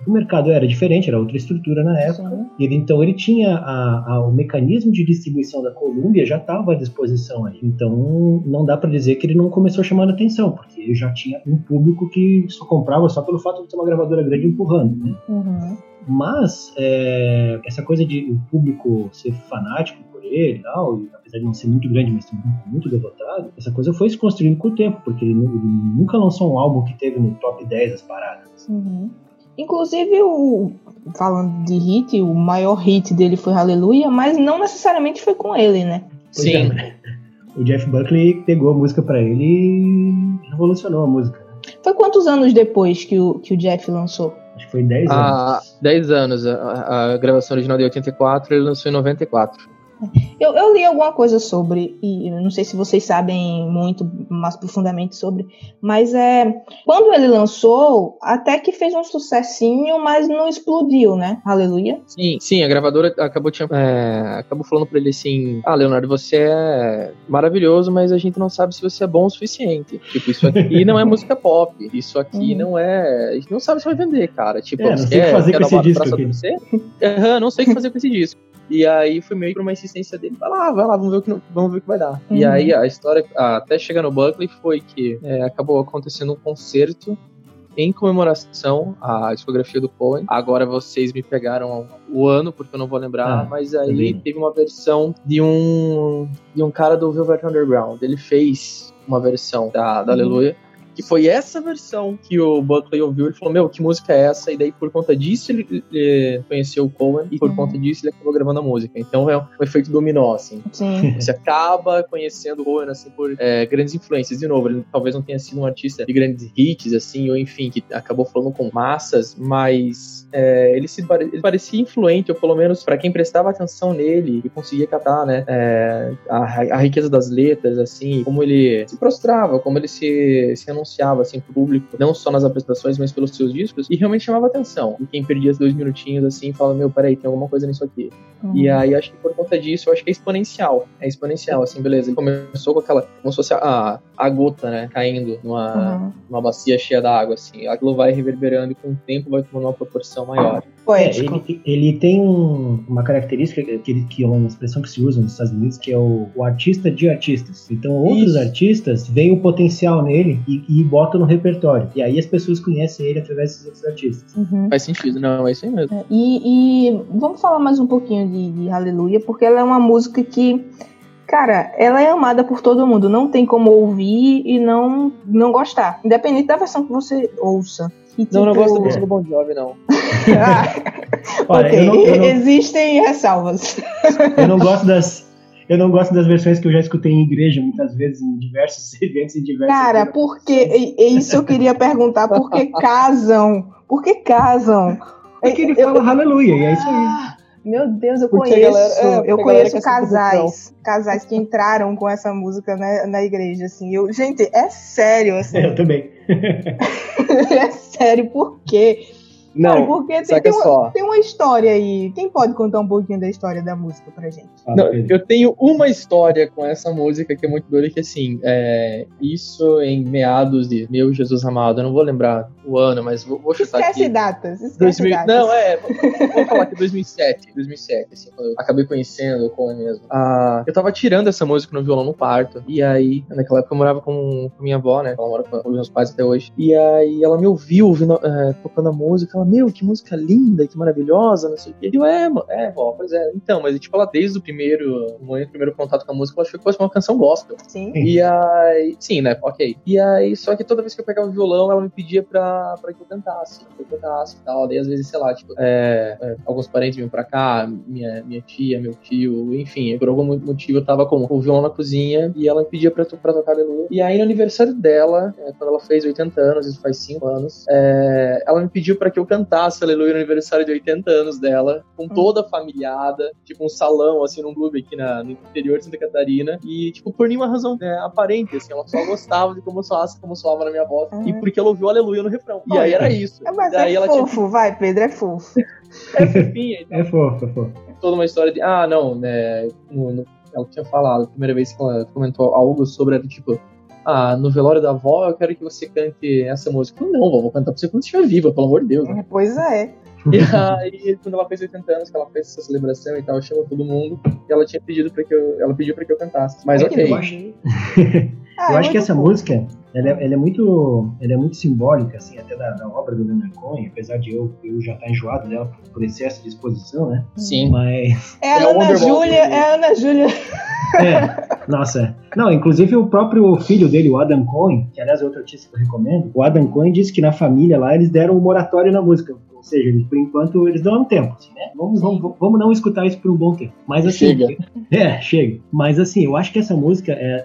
Speaker 3: O mercado era diferente, era outra estrutura na época.
Speaker 1: Sim.
Speaker 3: Ele, então ele tinha a- a- o mecanismo de distribuição da Columbia já estava à disposição ali. Então não dá para dizer que ele não começou chamando atenção, porque ele já tinha um público que só comprava só pelo fato de ter uma gravadora grande empurrando. né?
Speaker 1: Uhum.
Speaker 3: Mas é, essa coisa de o público ser fanático por ele e tal, e apesar de não ser muito grande, mas público muito devotado, essa coisa foi se construindo com o tempo, porque ele, ele nunca lançou um álbum que teve no top 10 das paradas.
Speaker 1: Uhum. Inclusive, o, falando de hit, o maior hit dele foi Aleluia, mas não necessariamente foi com ele, né?
Speaker 3: Pois
Speaker 4: Sim.
Speaker 3: é, o Jeff Buckley pegou a música pra ele e revolucionou a música. né?
Speaker 1: Foi quantos anos depois que o, que o Jeff lançou?
Speaker 3: Acho que foi 10
Speaker 4: Há
Speaker 3: anos.
Speaker 4: 10 anos. A, a gravação original de 84, ele lançou em 94.
Speaker 1: Eu, eu li alguma coisa sobre, e não sei se vocês sabem muito mais profundamente sobre, mas é. Quando ele lançou, até que fez um sucessinho, mas não explodiu, né? Aleluia.
Speaker 4: Sim, sim, a gravadora acabou, tinha, é, acabou falando pra ele assim: Ah, Leonardo, você é maravilhoso, mas a gente não sabe se você é bom o suficiente. Tipo, isso aqui não é música pop. Isso aqui
Speaker 1: Uhum.
Speaker 4: não é. A gente não sabe se vai vender, cara. Tipo,
Speaker 3: É, não sei o que
Speaker 4: quer,
Speaker 3: fazer com esse disco aqui.
Speaker 4: você? Aham, não sei o que fazer com esse disco. E aí foi meio por uma insistência dele, vai lá, vai lá, vamos ver o que, vamos ver o que vai dar. E
Speaker 1: Uhum.
Speaker 4: aí a história, até chegar no Buckley, foi que é, acabou acontecendo um concerto em comemoração à discografia do Cohen. Agora vocês me pegaram o ano, porque eu não vou lembrar,
Speaker 3: Ah,
Speaker 4: mas aí teve uma versão de um de um cara do Velvet Underground. Ele fez uma versão da, da
Speaker 1: Uhum.
Speaker 4: Que foi essa versão que o Buckley ouviu. Ele falou: Meu, que música é essa? E daí, por conta disso, ele, ele conheceu o Cohen. E por
Speaker 1: Uhum.
Speaker 4: conta disso, ele acabou gravando a música. Então é um efeito dominó, assim.
Speaker 1: Sim.
Speaker 4: Você acaba conhecendo o Cohen, assim, por é, grandes influências. De novo, ele talvez não tenha sido um artista de grandes hits, assim, ou enfim, que acabou falando com massas, mas é, ele, se, ele parecia influente, ou pelo menos para quem prestava atenção nele e conseguia catar, né, é, a, a riqueza das letras, assim, como ele se prostrava, como ele se, se anunciava, assim, pro público, não só nas apresentações, mas pelos seus discos, e realmente chamava atenção. E quem perdia os dois minutinhos, assim, falava, meu, peraí, tem alguma coisa nisso aqui. E aí, acho que por conta disso, eu acho que é exponencial. É exponencial, assim, beleza. Ele começou com aquela, como se fosse a, a gota, né, caindo numa,
Speaker 1: Uhum.
Speaker 4: numa bacia cheia d'água, assim. Aquilo vai reverberando e com o tempo vai tomando uma proporção maior.
Speaker 3: É,
Speaker 1: Poético.
Speaker 3: ele, ele tem um- uma característica que, que é uma expressão que se usa nos Estados Unidos, que é o, o artista de artistas. Então, outros
Speaker 4: Isso.
Speaker 3: artistas veem o potencial nele e, e botam no repertório. E aí as pessoas conhecem ele através desses outros artistas.
Speaker 1: Uhum.
Speaker 4: Faz sentido, não, é isso aí mesmo.
Speaker 1: E, e vamos falar mais um pouquinho de, de Aleluia, porque ela é uma música que, cara, ela é amada por todo mundo. Não tem como ouvir e não, não gostar. Independente da versão que você ouça. E,
Speaker 4: Não, não
Speaker 1: tipo,
Speaker 4: gosto da música do Bon Jovi, não.
Speaker 1: Ah,
Speaker 3: Olha,
Speaker 1: ok,
Speaker 3: eu, não, eu, não,
Speaker 1: existem ressalvas.
Speaker 3: eu não gosto das. Eu não gosto das versões que eu já escutei em igreja muitas vezes, em diversos eventos, em diversos.
Speaker 1: Cara, por que. e- e Isso eu queria perguntar. Por que casam? Por que casam?
Speaker 3: Porque ele
Speaker 1: Eu-
Speaker 3: fala aleluia, e é isso aí.
Speaker 1: Meu Deus, eu
Speaker 4: Porque
Speaker 1: conheço.
Speaker 4: galera- é,
Speaker 1: eu conheço casais. Casais que entraram com essa música na, na igreja, assim. Eu, gente, é sério, assim.
Speaker 3: Eu também.
Speaker 1: é sério, por quê? Cara,
Speaker 4: Não,
Speaker 1: porque tem,
Speaker 4: saca
Speaker 1: tem, uma, tem uma história aí. Quem pode contar um pouquinho da história da música pra gente?
Speaker 3: Fala,
Speaker 4: Não, eu tenho uma história com essa música que é muito doida, que assim, é, isso em meados de Meu Jesus Amado, eu não vou lembrar o ano, mas vou, vou chutar
Speaker 1: Esquece
Speaker 4: aqui.
Speaker 1: datas. Esquece
Speaker 4: 2000,
Speaker 1: datas.
Speaker 4: não, é, vamos falar que 2007, 2007, assim, quando eu acabei conhecendo o Cohen mesmo. Ah, eu tava tirando essa música no violão no quarto, e aí, naquela época eu morava com, com minha avó, né, ela mora com os meus pais até hoje, e aí ela me ouviu ouvindo, é, tocando a música, ela, meu, que música linda, que maravilhosa, não sei o quê. E eu, é, é, vó, pois é. Então, mas tipo, ela desde o primeiro, o primeiro contato com a música, ela achou que fosse uma canção gospel.
Speaker 1: Sim.
Speaker 4: E aí, sim, né, ok. E aí, só que toda vez que eu pegava o violão, ela me pedia pra, pra que eu cantasse, que eu cantasse e tal. Daí, às vezes, sei lá, tipo, é, é, alguns parentes vinham pra cá, minha, minha tia, meu tio, enfim, por algum motivo eu tava com o violão na cozinha e ela me pedia pra, pra tocar Aleluia. E aí, no aniversário dela, é, quando ela fez 80 anos, isso faz 5 anos, é, ela me pediu pra que eu cantasse Aleluia no aniversário de 80 anos dela, com hum. toda a familiada, tipo um salão, assim, num clube aqui na, no interior de Santa Catarina. E, tipo, por nenhuma razão é, aparente, assim, ela só gostava de como soasse, como soava na minha voz. Uhum. E porque ela ouviu Aleluia no refrão. E aí era isso.
Speaker 1: É, mas
Speaker 4: Daí
Speaker 1: é ela fofo, tinha... vai, Pedro, é fofo.
Speaker 4: é fofinha. Então.
Speaker 3: É fofo, é fofo.
Speaker 4: Toda uma história de, ah, não, né, no, no, ela tinha falado, a primeira vez que ela comentou algo sobre, tipo, ah, no velório da avó, eu quero que você cante essa música. Eu, não, vó, vou cantar pra você quando estiver viva, pelo amor de Deus. Né?
Speaker 1: Pois é.
Speaker 4: E aí, quando ela fez 80 anos, que ela fez essa celebração e tal, chamou todo mundo, e ela tinha pedido para que eu, ela pediu para que eu cantasse. Mas
Speaker 3: é
Speaker 4: ok.
Speaker 3: Eu acho, ah, eu acho que essa música, ela é, ela é, muito, ela é muito simbólica, assim, até da, da obra do Leonard Cohen, apesar de eu, eu já estar tá enjoado dela por, por excesso de exposição, né?
Speaker 4: Sim.
Speaker 3: Mas...
Speaker 1: É a é Ana Júlia, é a Ana Júlia.
Speaker 3: É, nossa. Não, inclusive o próprio filho dele, o Adam Cohen, que aliás é outro artista que eu recomendo, o Adam Cohen disse que na família lá eles deram um moratório na música seja, eles, por enquanto eles dão um tempo, assim, né? Vamos, vamos, vamos não escutar isso por um bom tempo. Mas assim.
Speaker 4: Chega.
Speaker 3: É, chega. Mas assim, eu acho que essa música é,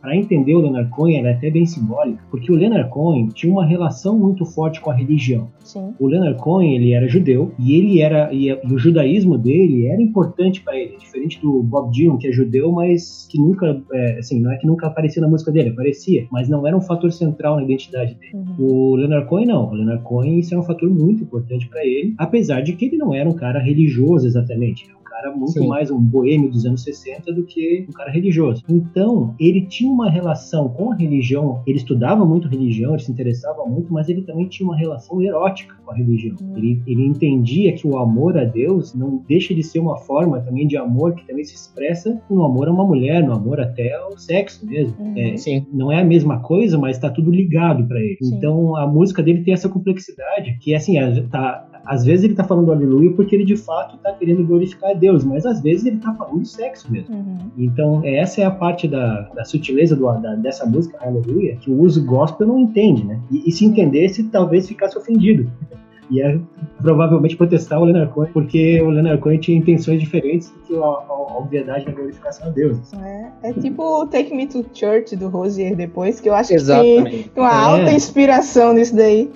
Speaker 3: para entender o Leonard Cohen, ela é até bem simbólica, porque o Leonard Cohen tinha uma relação muito forte com a religião.
Speaker 1: Sim.
Speaker 3: O Leonard Cohen, ele era judeu, e ele era e, o judaísmo dele era importante para ele, diferente do Bob Dylan, que é judeu, mas que nunca, é, assim, não é que nunca aparecia na música dele, aparecia, mas não era um fator central na identidade dele. Uhum. O Leonard Cohen não, o Leonard Cohen isso é um fator muito importante para ele, apesar de que ele não era um cara religioso exatamente cara muito Sim. mais um boêmio dos anos 60 do que um cara religioso. Então, ele tinha uma relação com a religião, ele estudava muito religião, ele se interessava muito, mas ele também tinha uma relação erótica com a religião. Uhum. Ele, ele entendia que o amor a Deus não deixa de ser uma forma também de amor que também se expressa no amor a uma mulher, no amor até ao sexo mesmo.
Speaker 1: Uhum.
Speaker 3: É, Sim. Não é a mesma coisa, mas está tudo ligado para ele. Sim. Então, a música dele tem essa complexidade que, assim, tá, às vezes ele tá falando aleluia porque ele de fato tá querendo glorificar a Deus, mas às vezes ele tá falando de sexo mesmo.
Speaker 1: Uhum.
Speaker 3: Então, essa é a parte da, da sutileza do, da, dessa música, aleluia, que o uso gospel não entende, né? E, e se entendesse, talvez ficasse ofendido. Ia provavelmente protestar o Leonard Cohen, porque o Leonard Cohen tinha intenções diferentes do que a, a, a obviedade da glorificação a Deus.
Speaker 1: É, é tipo o Take Me to Church do Rosier depois, que eu acho
Speaker 4: Exatamente.
Speaker 1: que tem uma é. alta inspiração nisso daí.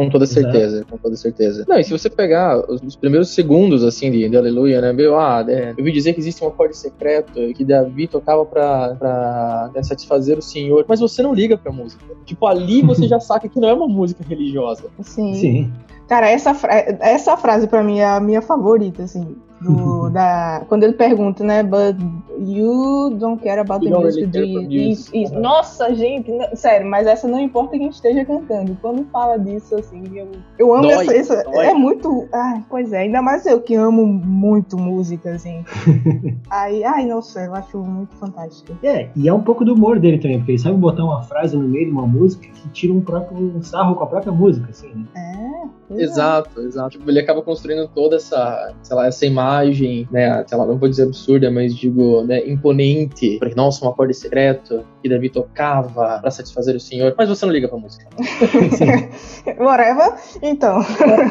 Speaker 4: Com toda certeza, Exato. com toda certeza. Não, e se você pegar os, os primeiros segundos, assim, de, de Aleluia, né? Meu, ah, é, eu vi dizer que existe um acorde secreto que Davi tocava pra, pra né, satisfazer o Senhor, mas você não liga pra música. Tipo, ali você já saca que não é uma música religiosa.
Speaker 1: Sim.
Speaker 3: Sim.
Speaker 1: Cara, essa, fra essa frase pra mim é a minha favorita, assim do, da, quando ele pergunta, né? But you don't care about you the music. Really isso, isso. Uhum. Nossa, gente, não, sério, mas essa não importa quem esteja cantando. Quando fala disso, assim, eu, eu amo dói, essa. essa é muito. Ai, pois é, ainda mais eu que amo muito música, assim. ai, ai, não sei, eu acho muito fantástico.
Speaker 3: É, e é um pouco do humor dele também, porque ele sabe botar uma frase no meio de uma música que tira um próprio sarro com a própria música, assim, né?
Speaker 1: É.
Speaker 4: Exato, exato. Tipo, ele acaba construindo toda essa, sei lá, essa imagem imagem, né, sei lá, não vou dizer absurda, mas digo, né, imponente, porque, nossa, um acorde secreto que Davi tocava para satisfazer o Senhor, mas você não liga pra música.
Speaker 1: Whatever. Então,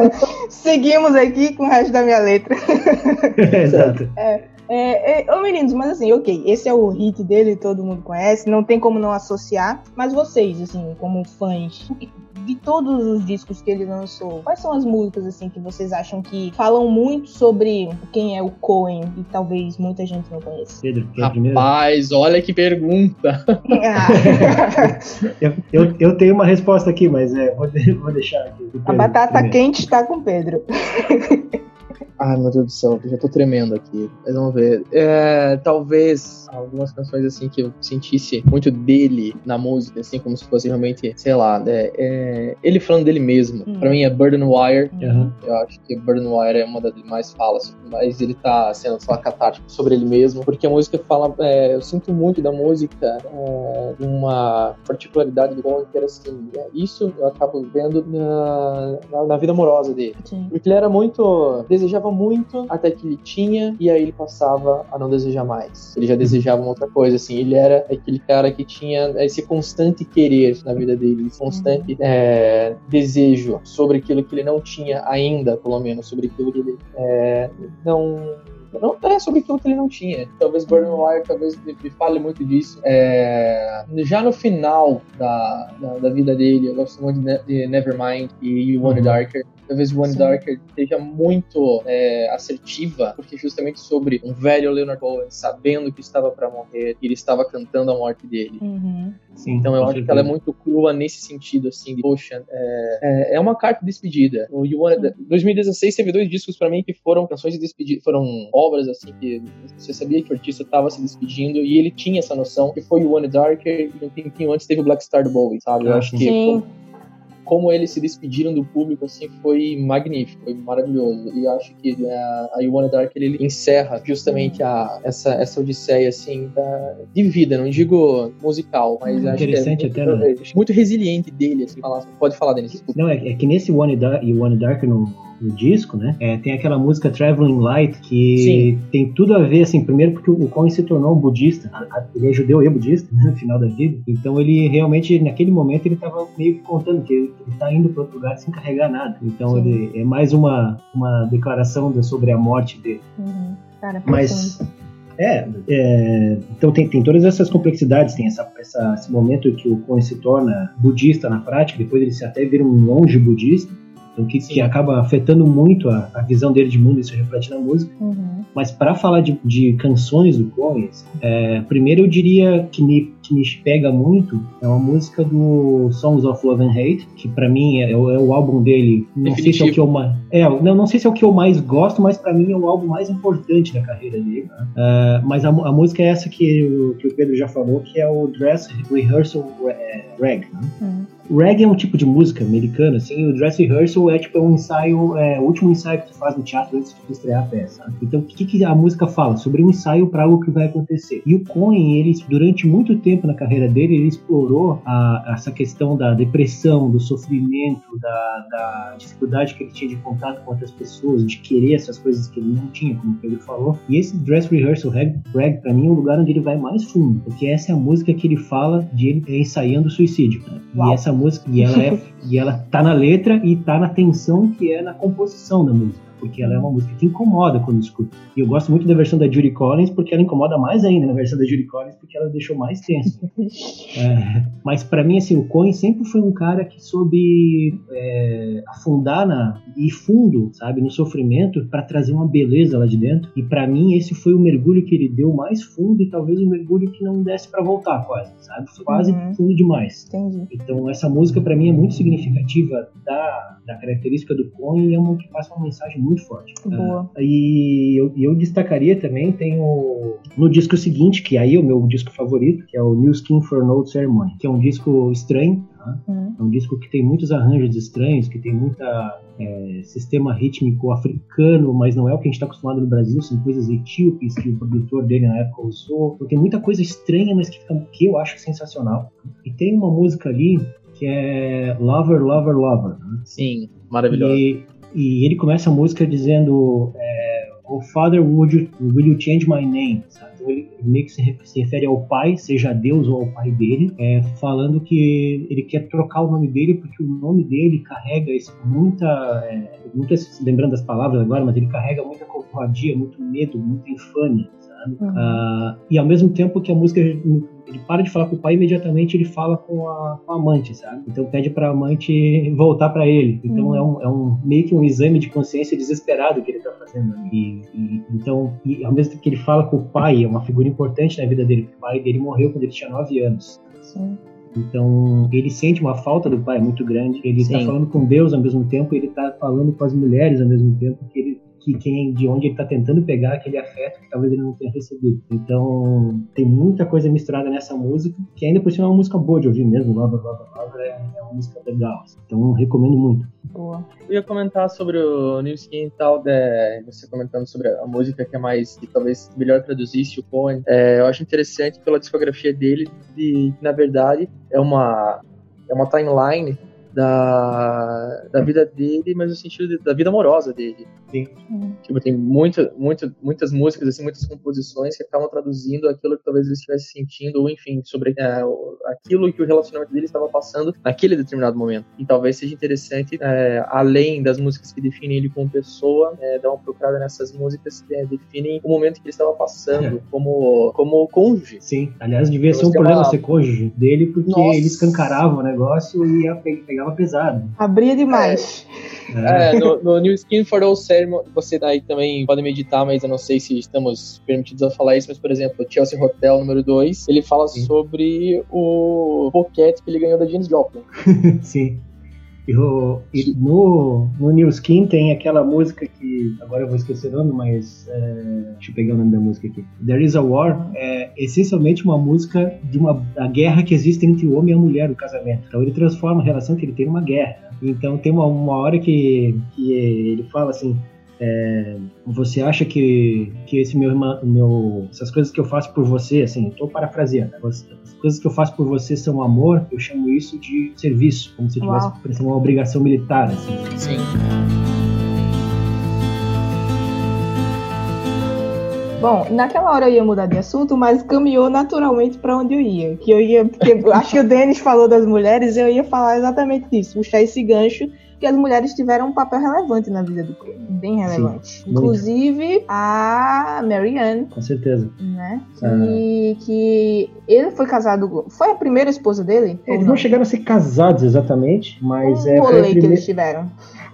Speaker 1: seguimos aqui com o resto da minha letra.
Speaker 3: Exato.
Speaker 1: É. É, é, ô meninos, mas assim, ok, esse é o hit dele, todo mundo conhece, não tem como não associar. Mas vocês, assim, como fãs de todos os discos que ele lançou, quais são as músicas, assim, que vocês acham que falam muito sobre quem é o Cohen e talvez muita gente não conheça?
Speaker 3: Pedro,
Speaker 4: quer Rapaz, olha que pergunta!
Speaker 3: eu, eu, eu, tenho uma resposta aqui, mas é, vou, vou deixar aqui.
Speaker 1: A batata primeiro. quente está com Pedro.
Speaker 4: Ai, meu Deus do céu, já tô tremendo aqui. Mas vamos ver. É, talvez algumas canções assim que eu sentisse muito dele na música, assim, como se fosse realmente, sei lá, é, é, ele falando dele mesmo. Hum. Pra mim é Burden Wire.
Speaker 3: Uhum.
Speaker 4: Eu acho que Burden Wire é uma das mais falas, mas ele tá sendo só catártico sobre ele mesmo, porque a música fala. É, eu sinto muito da música é, uma particularidade do era assim. É, isso eu acabo vendo na, na, na vida amorosa dele. Sim. Porque ele era muito. desejava muito até que ele tinha, e aí ele passava a não desejar mais. Ele já desejava uma outra coisa, assim. Ele era aquele cara que tinha esse constante querer na vida dele, esse constante é, desejo sobre aquilo que ele não tinha ainda, pelo menos, sobre aquilo que ele é, não não é sobre aquilo que ele não tinha. Talvez Burning Wire talvez me, fale muito disso. É, já no final da, da, da, vida dele, eu gosto muito de, de Nevermind e You Want It Darker talvez One Sim. Darker seja muito é, assertiva, porque justamente sobre um velho Leonard Cohen sabendo que estava para morrer, e ele estava cantando a morte dele.
Speaker 1: Uhum.
Speaker 4: Sim, então eu acho certeza. que ela é muito crua nesse sentido, assim, de, poxa, é, é, é uma carta de despedida. O you Wanna, 2016 teve dois discos para mim que foram canções de despedida, foram obras assim que você sabia que o artista estava se despedindo e ele tinha essa noção, que foi o One Darker e um tempinho antes teve o Black Star do Bowie, sabe? Eu acho que
Speaker 1: Sim
Speaker 4: como eles se despediram do público assim foi magnífico, foi maravilhoso. E acho que a, a Wanna Dark ele encerra justamente a, essa, essa odisseia assim da, de vida, não digo musical, mas
Speaker 3: acho que é
Speaker 4: muito,
Speaker 3: até, né?
Speaker 4: muito resiliente dele, assim, falar, pode falar, Denis.
Speaker 3: Não, é, é, que nesse One Dark, Wanna Dark no no disco, né? É, tem aquela música Traveling Light que Sim. tem tudo a ver, assim, primeiro porque o Cohen se tornou um budista, ele é judeu e budista né, no final da vida, então ele realmente, naquele momento, ele estava meio que contando que ele, está indo para outro lugar sem carregar nada. Então Sim. ele é mais uma, uma declaração sobre a morte dele.
Speaker 1: Uhum. Cara,
Speaker 3: Mas é, é, então tem, tem todas essas complexidades, tem essa, essa, esse momento que o Cohen se torna budista na prática, depois ele se até vira um monge budista, então que, que acaba afetando muito a, a, visão dele de mundo, isso reflete na música.
Speaker 1: Uhum.
Speaker 3: Mas para falar de, de, canções do Cohen, é, primeiro eu diria que me, que me pega muito é uma música do Songs of Love and Hate, que para mim é, é, o álbum dele. Não Definitivo. sei se é o que eu mais. É, não, não sei se é o que eu mais gosto, mas para mim é o álbum mais importante da carreira dele. Né? Uh, mas a, a, música é essa que, o, que o Pedro já falou, que é o Dress Rehearsal Rag. Né?
Speaker 1: Uhum.
Speaker 3: Reggae é um tipo de música americana, assim, o dress rehearsal é tipo um ensaio, é o último ensaio que tu faz no teatro antes de estrear a peça. Então, o que, que a música fala? Sobre um ensaio para algo que vai acontecer. E o Cohen, ele, durante muito tempo na carreira dele, ele explorou a, essa questão da depressão, do sofrimento, da, da, dificuldade que ele tinha de contato com outras pessoas, de querer essas coisas que ele não tinha, como o Pedro falou. E esse dress rehearsal rag, rag para mim, é o lugar onde ele vai mais fundo, porque essa é a música que ele fala de ele ensaiando suicídio. Né? E essa música, e ela é e ela tá na letra e tá na tensão que é na composição da música porque ela é uma música que incomoda quando escuta. E eu gosto muito da versão da Judy Collins, porque ela incomoda mais ainda na versão da Judy Collins, porque ela deixou mais tenso. é, mas para mim, assim, o Cohen sempre foi um cara que soube é, afundar na, e fundo, sabe, no sofrimento para trazer uma beleza lá de dentro. E para mim, esse foi o mergulho que ele deu mais fundo e talvez um mergulho que não desse para voltar quase, sabe? Quase uhum. fundo demais.
Speaker 1: Entendi.
Speaker 3: Então, essa música para mim é muito significativa da, da característica do Cohen e é uma que passa uma mensagem muito muito forte.
Speaker 1: Boa.
Speaker 3: Uh, e eu, eu, destacaria também, tem o, no disco seguinte, que aí é o meu disco favorito, que é o New Skin for an Old Ceremony, que é um disco estranho, tá?
Speaker 1: uhum.
Speaker 3: é um disco que tem muitos arranjos estranhos, que tem muita é, sistema rítmico africano, mas não é o que a gente está acostumado no Brasil, são coisas etíopes que o produtor dele na época usou. Então tem muita coisa estranha, mas que, fica, que eu acho sensacional. E tem uma música ali que é Lover, Lover, Lover. Né?
Speaker 4: Sim, maravilhoso.
Speaker 3: E, e ele começa a música dizendo é, Oh Father, would you, will you change my name? Sabe? Então ele meio que se, refere ao pai, seja Deus ou ao pai dele, é, falando que ele quer trocar o nome dele porque o nome dele carrega muita, é, lembrando das palavras agora, mas ele carrega muita covardia, muito medo, muita infâmia sabe? Uhum. Uh, e ao mesmo tempo que a música ele para de falar com o pai imediatamente ele fala com a, com a amante, sabe? Então pede para a amante voltar para ele. Então uhum. é, um, é um meio que um exame de consciência desesperado que ele tá fazendo. E, e, então, e ao mesmo tempo que ele fala com o pai, é uma figura importante na vida dele, porque o pai dele morreu quando ele tinha 9 anos.
Speaker 1: Sim.
Speaker 3: Então, ele sente uma falta do pai muito grande. Ele está falando com Deus ao mesmo tempo, ele está falando com as mulheres ao mesmo tempo, que ele que quem, de onde ele está tentando pegar aquele afeto que talvez ele não tenha recebido. Então, tem muita coisa misturada nessa música, que ainda por cima é uma música boa de ouvir mesmo, Lava, Lava, Lava, é, é uma música legal. Assim. Então, recomendo muito.
Speaker 1: Boa.
Speaker 4: Eu ia comentar sobre o New Skin e tal, de, você comentando sobre a música que é mais, que talvez melhor traduzisse o Cohen. É, eu acho interessante pela discografia dele, de, na verdade, é uma, é uma timeline da, da vida dele, mas no sentido de, da vida amorosa dele.
Speaker 3: Sim.
Speaker 4: Tipo, tem muita, muita, muitas músicas, assim, muitas composições que acabam traduzindo aquilo que talvez ele estivesse sentindo, ou enfim, sobre é, aquilo que o relacionamento dele estava passando naquele determinado momento. E talvez seja interessante, é, além das músicas que definem ele como pessoa, é, dar uma procurada nessas músicas que é, definem o momento que ele estava passando
Speaker 3: É.
Speaker 4: como, como cônjuge.
Speaker 3: Sim, aliás, devia ser um problema
Speaker 4: fala-
Speaker 3: ser cônjuge dele, porque
Speaker 4: Nossa.
Speaker 3: ele escancarava o negócio e ia pe- pegava pesado.
Speaker 1: Abria demais.
Speaker 3: É.
Speaker 4: É, no, no New Skin for All Ceremony, você daí também pode meditar, mas eu não sei se estamos permitidos a falar isso, mas, por exemplo, o Chelsea Hotel número 2, ele fala
Speaker 3: Sim.
Speaker 4: sobre o boquete que ele ganhou da James Joplin.
Speaker 3: Sim. O- no, no New Skin tem aquela música que. Agora eu vou esquecer o nome, mas. é, deixa eu pegar o nome da música aqui. There is a War é essencialmente uma música de uma da guerra que existe entre o homem e a mulher no casamento. Então ele transforma a relação que ele tem numa guerra. Então tem uma, uma hora que, que ele fala assim. É, você acha que, que esse meu irmão, meu, essas coisas que eu faço por você, assim, eu tô parafraseando, né? Você- as coisas que eu faço por você são amor, eu chamo isso de serviço, como se eu tivesse
Speaker 1: Uau.
Speaker 3: parecendo uma obrigação militar, assim.
Speaker 4: Sim.
Speaker 1: Bom, naquela hora eu ia mudar de assunto, mas caminhou naturalmente pra onde eu ia. Que eu ia, porque acho que o Denis falou das mulheres, eu ia falar exatamente disso, puxar esse gancho, que as mulheres tiveram um papel relevante na vida do Coen, bem relevante.
Speaker 3: muito.
Speaker 1: Inclusive a Marianne,
Speaker 3: Com certeza.
Speaker 1: né?
Speaker 3: Ah.
Speaker 1: Que, que ele foi casado, foi a primeira esposa dele?
Speaker 3: Eles não chegaram a ser casados exatamente, mas
Speaker 1: um
Speaker 3: é, foi,
Speaker 1: rolê que eles tiveram.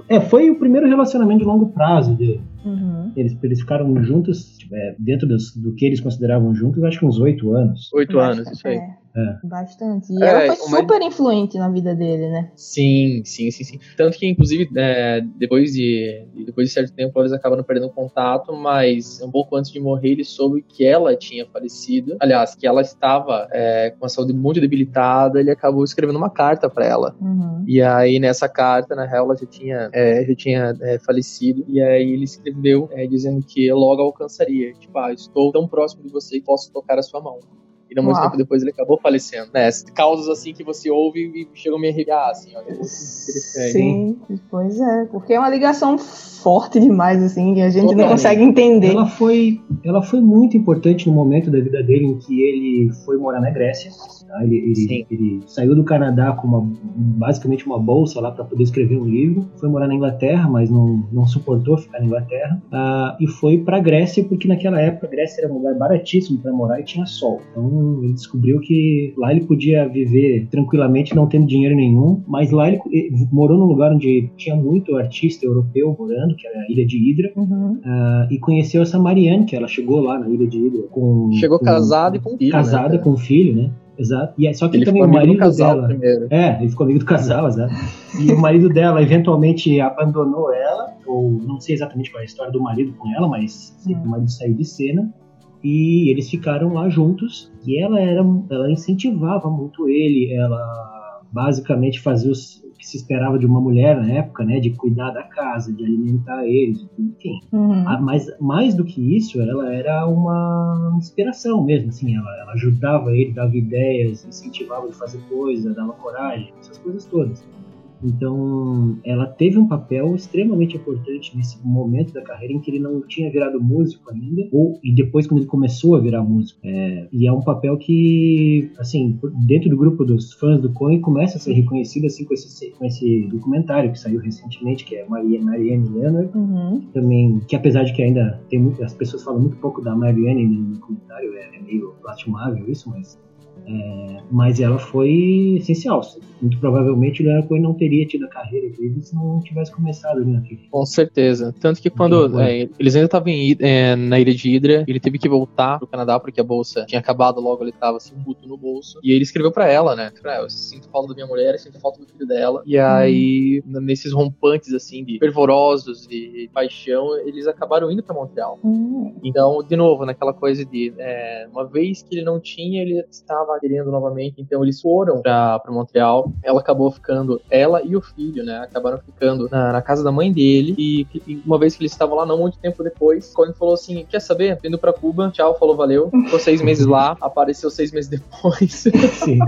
Speaker 3: é, foi o primeiro relacionamento de longo prazo dele.
Speaker 1: Uhum.
Speaker 3: Eles, eles ficaram juntos, é, dentro dos- do que eles consideravam juntos, acho que uns oito anos.
Speaker 4: Oito anos, isso aí.
Speaker 1: é,
Speaker 3: É.
Speaker 1: Bastante. E
Speaker 4: É,
Speaker 1: ela foi
Speaker 4: uma-
Speaker 1: super influente na vida dele, né?
Speaker 4: Sim, sim, sim, sim. Tanto que, inclusive, é, depois, de, depois de certo tempo, eles acabaram perdendo contato, mas um pouco antes de morrer, ele soube que ela tinha falecido. Aliás, que ela estava é, com a saúde muito debilitada, ele acabou escrevendo uma carta para ela.
Speaker 1: Uhum.
Speaker 4: E aí, nessa carta, na real, ela já tinha, é, já tinha é, falecido. E aí, ele escreveu é, dizendo que logo alcançaria. Tipo, ah, estou tão próximo de você que posso tocar a sua mão. E não muito
Speaker 1: Uau.
Speaker 4: tempo depois ele acabou falecendo. Né? Causas assim que você ouve e chegam a me arrepiar, assim, muito interessante.
Speaker 1: Sim, pois é. Porque é uma ligação forte demais, assim, que a gente não
Speaker 4: Totalmente.
Speaker 1: consegue entender.
Speaker 3: Ela foi, ela foi muito importante no momento da vida dele em que ele foi morar na Grécia. Tá? Ele, ele, ele saiu do Canadá com uma, basicamente uma bolsa lá para poder escrever um livro. Foi morar na Inglaterra, mas não, não suportou ficar na Inglaterra. Ah, e foi para a Grécia, porque naquela época a Grécia era um lugar baratíssimo para morar e tinha sol. Então ele descobriu que lá ele podia viver tranquilamente, não tendo dinheiro nenhum. Mas lá ele, ele morou num lugar onde tinha muito artista europeu morando, que era a ilha de Hidra.
Speaker 1: Uhum.
Speaker 3: Ah, e conheceu essa Marianne, que ela chegou lá na ilha de Hidra com.
Speaker 4: Chegou
Speaker 3: com-
Speaker 4: casada e com filho.
Speaker 3: Casada
Speaker 4: né,
Speaker 3: com um filho, né? Exato. E aí, só que
Speaker 4: Ele
Speaker 3: também
Speaker 4: ficou
Speaker 3: o
Speaker 4: amigo do
Speaker 3: marido
Speaker 4: casal
Speaker 3: dela.
Speaker 4: primeiro.
Speaker 3: É, ele ficou amigo do casal, exato. E o marido dela eventualmente abandonou ela, ou não sei exatamente qual é a história do marido com ela, mas que o marido saiu de cena. E eles ficaram lá juntos. E ela era, ela incentivava muito ele. Ela basicamente fazia os- que se esperava de uma mulher na época, né? De cuidar da casa, de alimentar eles, enfim.
Speaker 1: Uhum.
Speaker 3: Ah, Mas mais do que isso, ela era uma inspiração mesmo, assim, ela, ela ajudava ele, dava ideias, incentivava ele a fazer coisas, dava coragem, essas coisas todas. Então, ela teve um papel extremamente importante nesse momento da carreira em que ele não tinha virado músico ainda, ou e depois quando ele começou a virar músico. É, e é um papel que, assim, dentro do grupo dos fãs do Coen começa a ser reconhecido assim com esse, com esse documentário que saiu recentemente, que é Maria Marianne Leonard
Speaker 1: Uhum.
Speaker 3: também, que apesar de que ainda tem muito, as pessoas falam muito pouco da Marianne no documentário, é, é meio lastimável isso, mas É, mas ela foi essencial. Muito provavelmente o Leonard Cohen não teria tido a carreira dele se não tivesse começado ali naquele.
Speaker 4: Com certeza. Tanto que quando é, eles ainda estavam é, na ilha de Hydra, ele teve que voltar pro Canadá porque a bolsa tinha acabado logo, ele tava assim, puto no bolso. E ele escreveu para ela, né? Ah, eu sinto falta da minha mulher, eu sinto falta do filho dela. E aí, hum. nesses rompantes, assim, de fervorosos, de paixão, eles acabaram indo para Montreal. Hum. Então, de novo, naquela coisa de é, uma vez que ele não tinha, ele estava querendo novamente. Então, eles foram para Montreal. Ela acabou ficando, ela e o filho, né? Acabaram ficando na, na casa da mãe dele. E, e, uma vez que eles estavam lá, não muito tempo depois, Cohen falou assim: Quer saber? Vindo para Cuba, tchau, falou, valeu. Ficou seis meses lá, apareceu seis meses depois. Sim.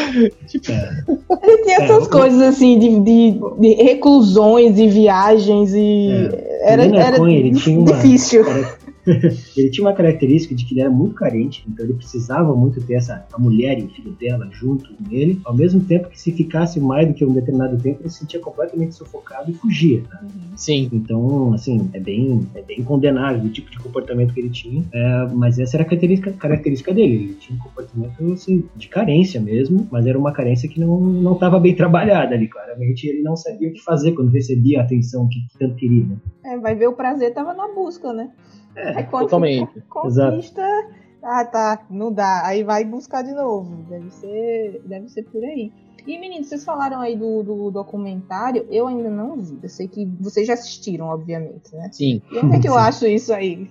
Speaker 1: tipo... é. Ele tinha essas é, coisas assim de, de, de, reclusões e viagens e. É. Era, era
Speaker 3: Cohen,
Speaker 1: difícil.
Speaker 3: Uma, ele tinha uma característica de que ele era muito carente, então ele precisava muito ter essa, a mulher e o filho dela junto com ele, ao mesmo tempo que se ficasse mais do que um determinado tempo, ele se sentia completamente sufocado e fugia. Tá?
Speaker 4: Sim.
Speaker 3: Então, assim, é bem, é bem condenável o tipo de comportamento que ele tinha, é, mas essa era a característica, característica dele. Ele tinha um comportamento assim, de carência mesmo, mas era uma carência que não estava bem trabalhada ali, claramente ele não sabia o que fazer quando recebia a atenção que, que tanto queria. Né?
Speaker 1: É, vai ver o prazer tava na busca, né?
Speaker 4: É, totalmente.
Speaker 1: Conquista, Exato. ah tá, não dá. Aí vai buscar de novo. Deve ser, deve ser por aí. E meninos, vocês falaram aí do, do, documentário, eu ainda não vi. Eu sei que vocês já assistiram, obviamente, né?
Speaker 4: Sim.
Speaker 1: E onde é que eu acho isso aí?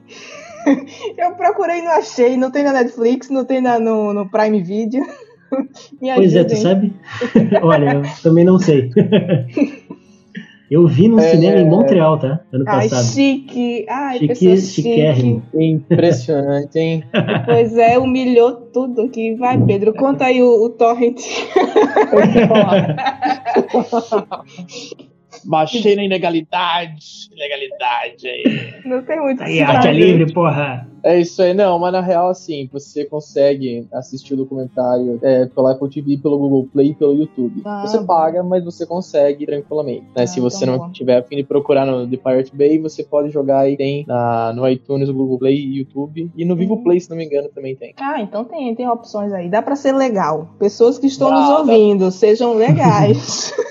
Speaker 1: eu procurei e não achei, não tem na Netflix, não tem na, no, no Prime Video.
Speaker 3: pois é, tu sabe? Olha, eu também não sei. Eu vi no é, cinema em Montreal, tá? Ano
Speaker 1: ai,
Speaker 3: passado.
Speaker 1: Chique. Ai,
Speaker 3: chique, chique.
Speaker 4: Impressionante, hein?
Speaker 1: Pois é, humilhou tudo aqui. Vai, Pedro, conta aí o, o torrent.
Speaker 4: Baixei na ilegalidade. Ilegalidade aí.
Speaker 1: Não tem muito
Speaker 3: Aí, arte é livre, porra.
Speaker 4: É isso aí, não, mas na real, assim, você consegue assistir o documentário é, pela Apple TV, pelo Google Play e pelo YouTube. Ah, você paga, mas você consegue tranquilamente. Né? Ah, Se você não bom. tiver a fim de procurar no The Pirate Bay, você pode jogar aí, tem na, no iTunes, Google Play e YouTube. E no Vivo uhum. Play, se não me engano, também tem.
Speaker 1: Ah, então tem, tem opções aí. Dá pra ser legal. Pessoas que estão nos ouvindo, sejam legais.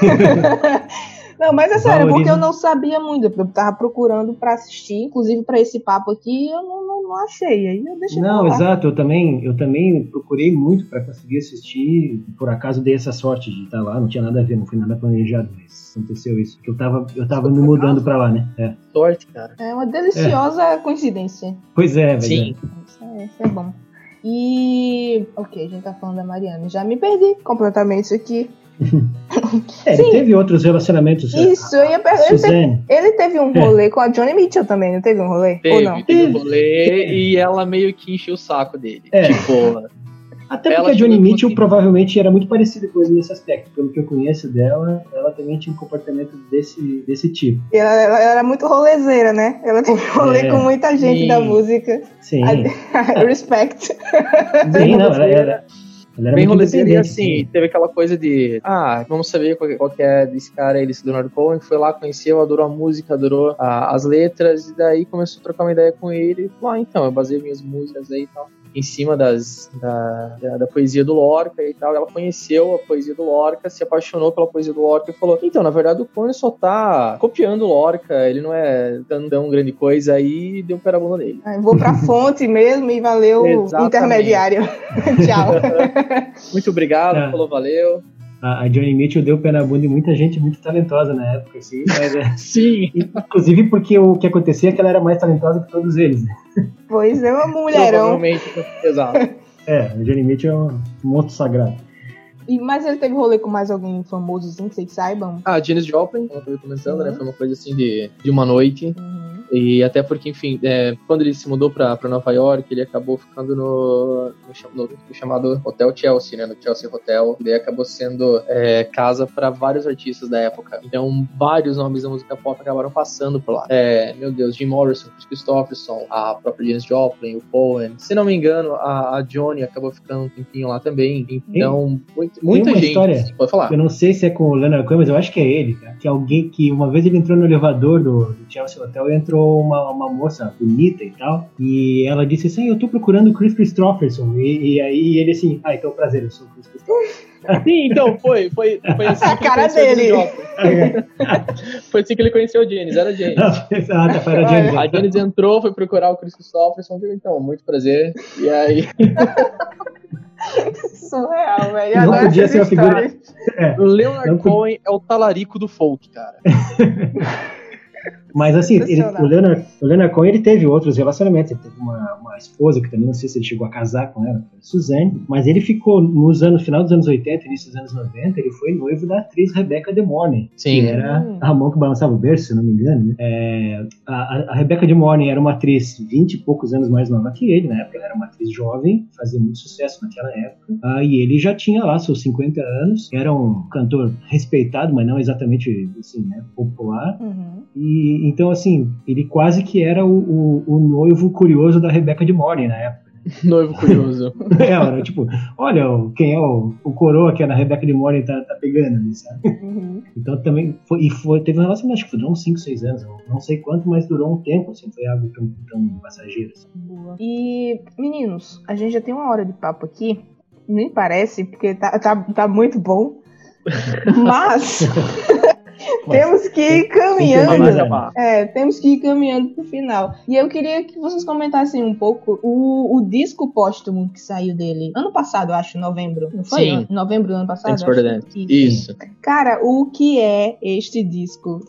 Speaker 1: Não, mas é sério, porque eu não sabia muito. Eu tava procurando para assistir, inclusive para esse papo aqui, eu não, não, não achei. Aí eu deixei
Speaker 3: Não, exato, eu também, eu também procurei muito para conseguir assistir. Por acaso dei essa sorte de estar lá, não tinha nada a ver, não foi nada planejado, mas aconteceu isso. Porque eu tava, eu tava me mudando para lá, né?
Speaker 4: É. Sorte, cara.
Speaker 1: É uma deliciosa é. coincidência.
Speaker 3: Pois é, velho.
Speaker 4: Sim.
Speaker 1: Isso é, isso é bom. E. Ok, a gente tá falando da Mariana. Já me perdi completamente aqui.
Speaker 3: É, ele teve outros relacionamentos.
Speaker 1: É, Isso, eu ia perguntar. Ele, ele, teve um é. rolê é. com a Johnny Mitchell também, não teve um rolê?
Speaker 4: Teve,
Speaker 1: Ou não?
Speaker 4: teve um rolê e ela meio que encheu o saco dele. É. Tipo.
Speaker 3: Até porque a Johnny Mitchell provavelmente era muito parecida com ele nesse aspecto. Pelo que eu conheço dela, ela também tinha um comportamento desse, desse tipo.
Speaker 1: Ela, ela era muito rolezeira, né? Ela teve rolê é, com muita gente sim. da música.
Speaker 3: Sim.
Speaker 1: respect.
Speaker 3: Sim, não, ela era,
Speaker 4: Bem rolezeiro e assim, teve aquela coisa de, ah, vamos saber qual, qual que é desse cara, ele, esse Leonardo Cohen, foi lá, conheceu, adorou a música, adorou a, as letras, e daí começou a trocar uma ideia com ele, e falou, ah, então, eu baseei minhas músicas aí e tal em cima das, da, da, da, poesia do Lorca e tal. Ela conheceu a poesia do Lorca, se apaixonou pela poesia do Lorca e falou: Então, na verdade, o Cone só tá copiando o Lorca, ele não é tão, grande coisa aí, deu um pé na bunda dele.
Speaker 1: Ah, vou pra fonte mesmo e valeu intermediário. Tchau.
Speaker 4: Muito obrigado, é. falou, valeu
Speaker 3: a, Johnny Mitchell deu pé na bunda de muita gente muito talentosa na época, assim. Mas, é,
Speaker 4: Sim.
Speaker 3: Inclusive porque o que acontecia é que ela era mais talentosa que todos eles. Né?
Speaker 1: Pois é, uma mulherão.
Speaker 4: exato.
Speaker 3: É, a Johnny Mitchell é um monstro sagrado.
Speaker 1: E, mas ele teve rolê com mais alguém famoso, assim, que vocês saibam?
Speaker 4: Ah, Janis Joplin, como eu comentando, né? uhum. né? Foi uma coisa assim de, de uma noite. Uhum. E até porque, enfim, é, quando ele se mudou para Nova York, ele acabou ficando no, no, no, chamado Hotel Chelsea, né? No Chelsea Hotel. Ele acabou sendo é, casa para vários artistas da época. Então, vários nomes da música pop acabaram passando por lá. É, meu Deus, Jim Morrison, Chris Christopherson, a própria Janis Joplin, o Cohen. Se não me engano, a, a Johnny acabou ficando um tempinho lá também. Então, e, muita gente.
Speaker 3: História,
Speaker 4: pode falar.
Speaker 3: Eu não sei se é com o Leonard Cohen, mas eu acho que é ele, cara. Que alguém que uma vez ele entrou no elevador do, do Chelsea Hotel e entrou encontrou uma, uma moça bonita e tal, e ela disse assim, eu tô procurando o Chris Christopherson, e, e aí ele assim, ah, então prazer, eu sou o Chris Christopherson.
Speaker 4: Sim, então, foi, foi, foi assim
Speaker 1: A cara dele.
Speaker 4: foi assim que ele conheceu o Janis, era Janis.
Speaker 3: ah, tá, foi a.
Speaker 4: A Janis entrou, foi procurar o Chris Christopherson, viu, então, muito prazer, e aí...
Speaker 1: Surreal, velho.
Speaker 3: Não
Speaker 1: Agora
Speaker 3: podia ser uma figura-. É.
Speaker 4: O Leonard
Speaker 3: Não
Speaker 4: Cohen é o talarico do folk, cara.
Speaker 3: Mas assim, ele, o, Leonard, o Leonard Cohen ele teve outros relacionamentos. Ele teve uma, uma esposa que também não sei se ele chegou a casar com ela, que foi a Suzanne. Mas ele ficou nos anos final dos anos 80, início dos anos 90, ele foi noivo da atriz Rebecca De Mornay.
Speaker 4: Sim.
Speaker 3: Que era
Speaker 1: Hum.
Speaker 3: a mão que balançava o berço, se não me engano. Né? É, a, a- a Rebecca De Mornay era uma atriz 20 e poucos anos mais nova que ele, na época. Ela era uma atriz jovem, fazia muito sucesso naquela época. Ah, e ele já tinha lá seus 50 anos, era um cantor respeitado, mas não exatamente assim, né, popular.
Speaker 1: Uhum.
Speaker 3: E então, assim, ele quase que era o, o, o noivo curioso da Rebecca de Mornay na época.
Speaker 4: Noivo curioso.
Speaker 3: Ela era tipo, olha quem é o, o coroa que a Rebecca de Mornay tá, tá pegando ali, sabe?
Speaker 1: Uhum.
Speaker 3: Então também foi, e foi, teve um relacionamento, acho que durou uns 5, 6 anos, não sei quanto, mas durou um tempo, assim, foi algo tão, tão passageiro. assim.
Speaker 1: Boa. E, meninos, a gente já tem uma hora de papo aqui. Nem parece, porque tá, tá, tá muito bom. Mas temos que ir caminhando. É, temos que ir caminhando pro final. E eu queria que vocês comentassem um pouco o, o disco póstumo que saiu dele. Ano passado, acho, novembro. Não foi?
Speaker 4: Sim.
Speaker 1: Novembro do ano passado?
Speaker 4: Thanks for the
Speaker 1: acho.
Speaker 4: Dance.
Speaker 1: Isso. Cara, o que é este disco?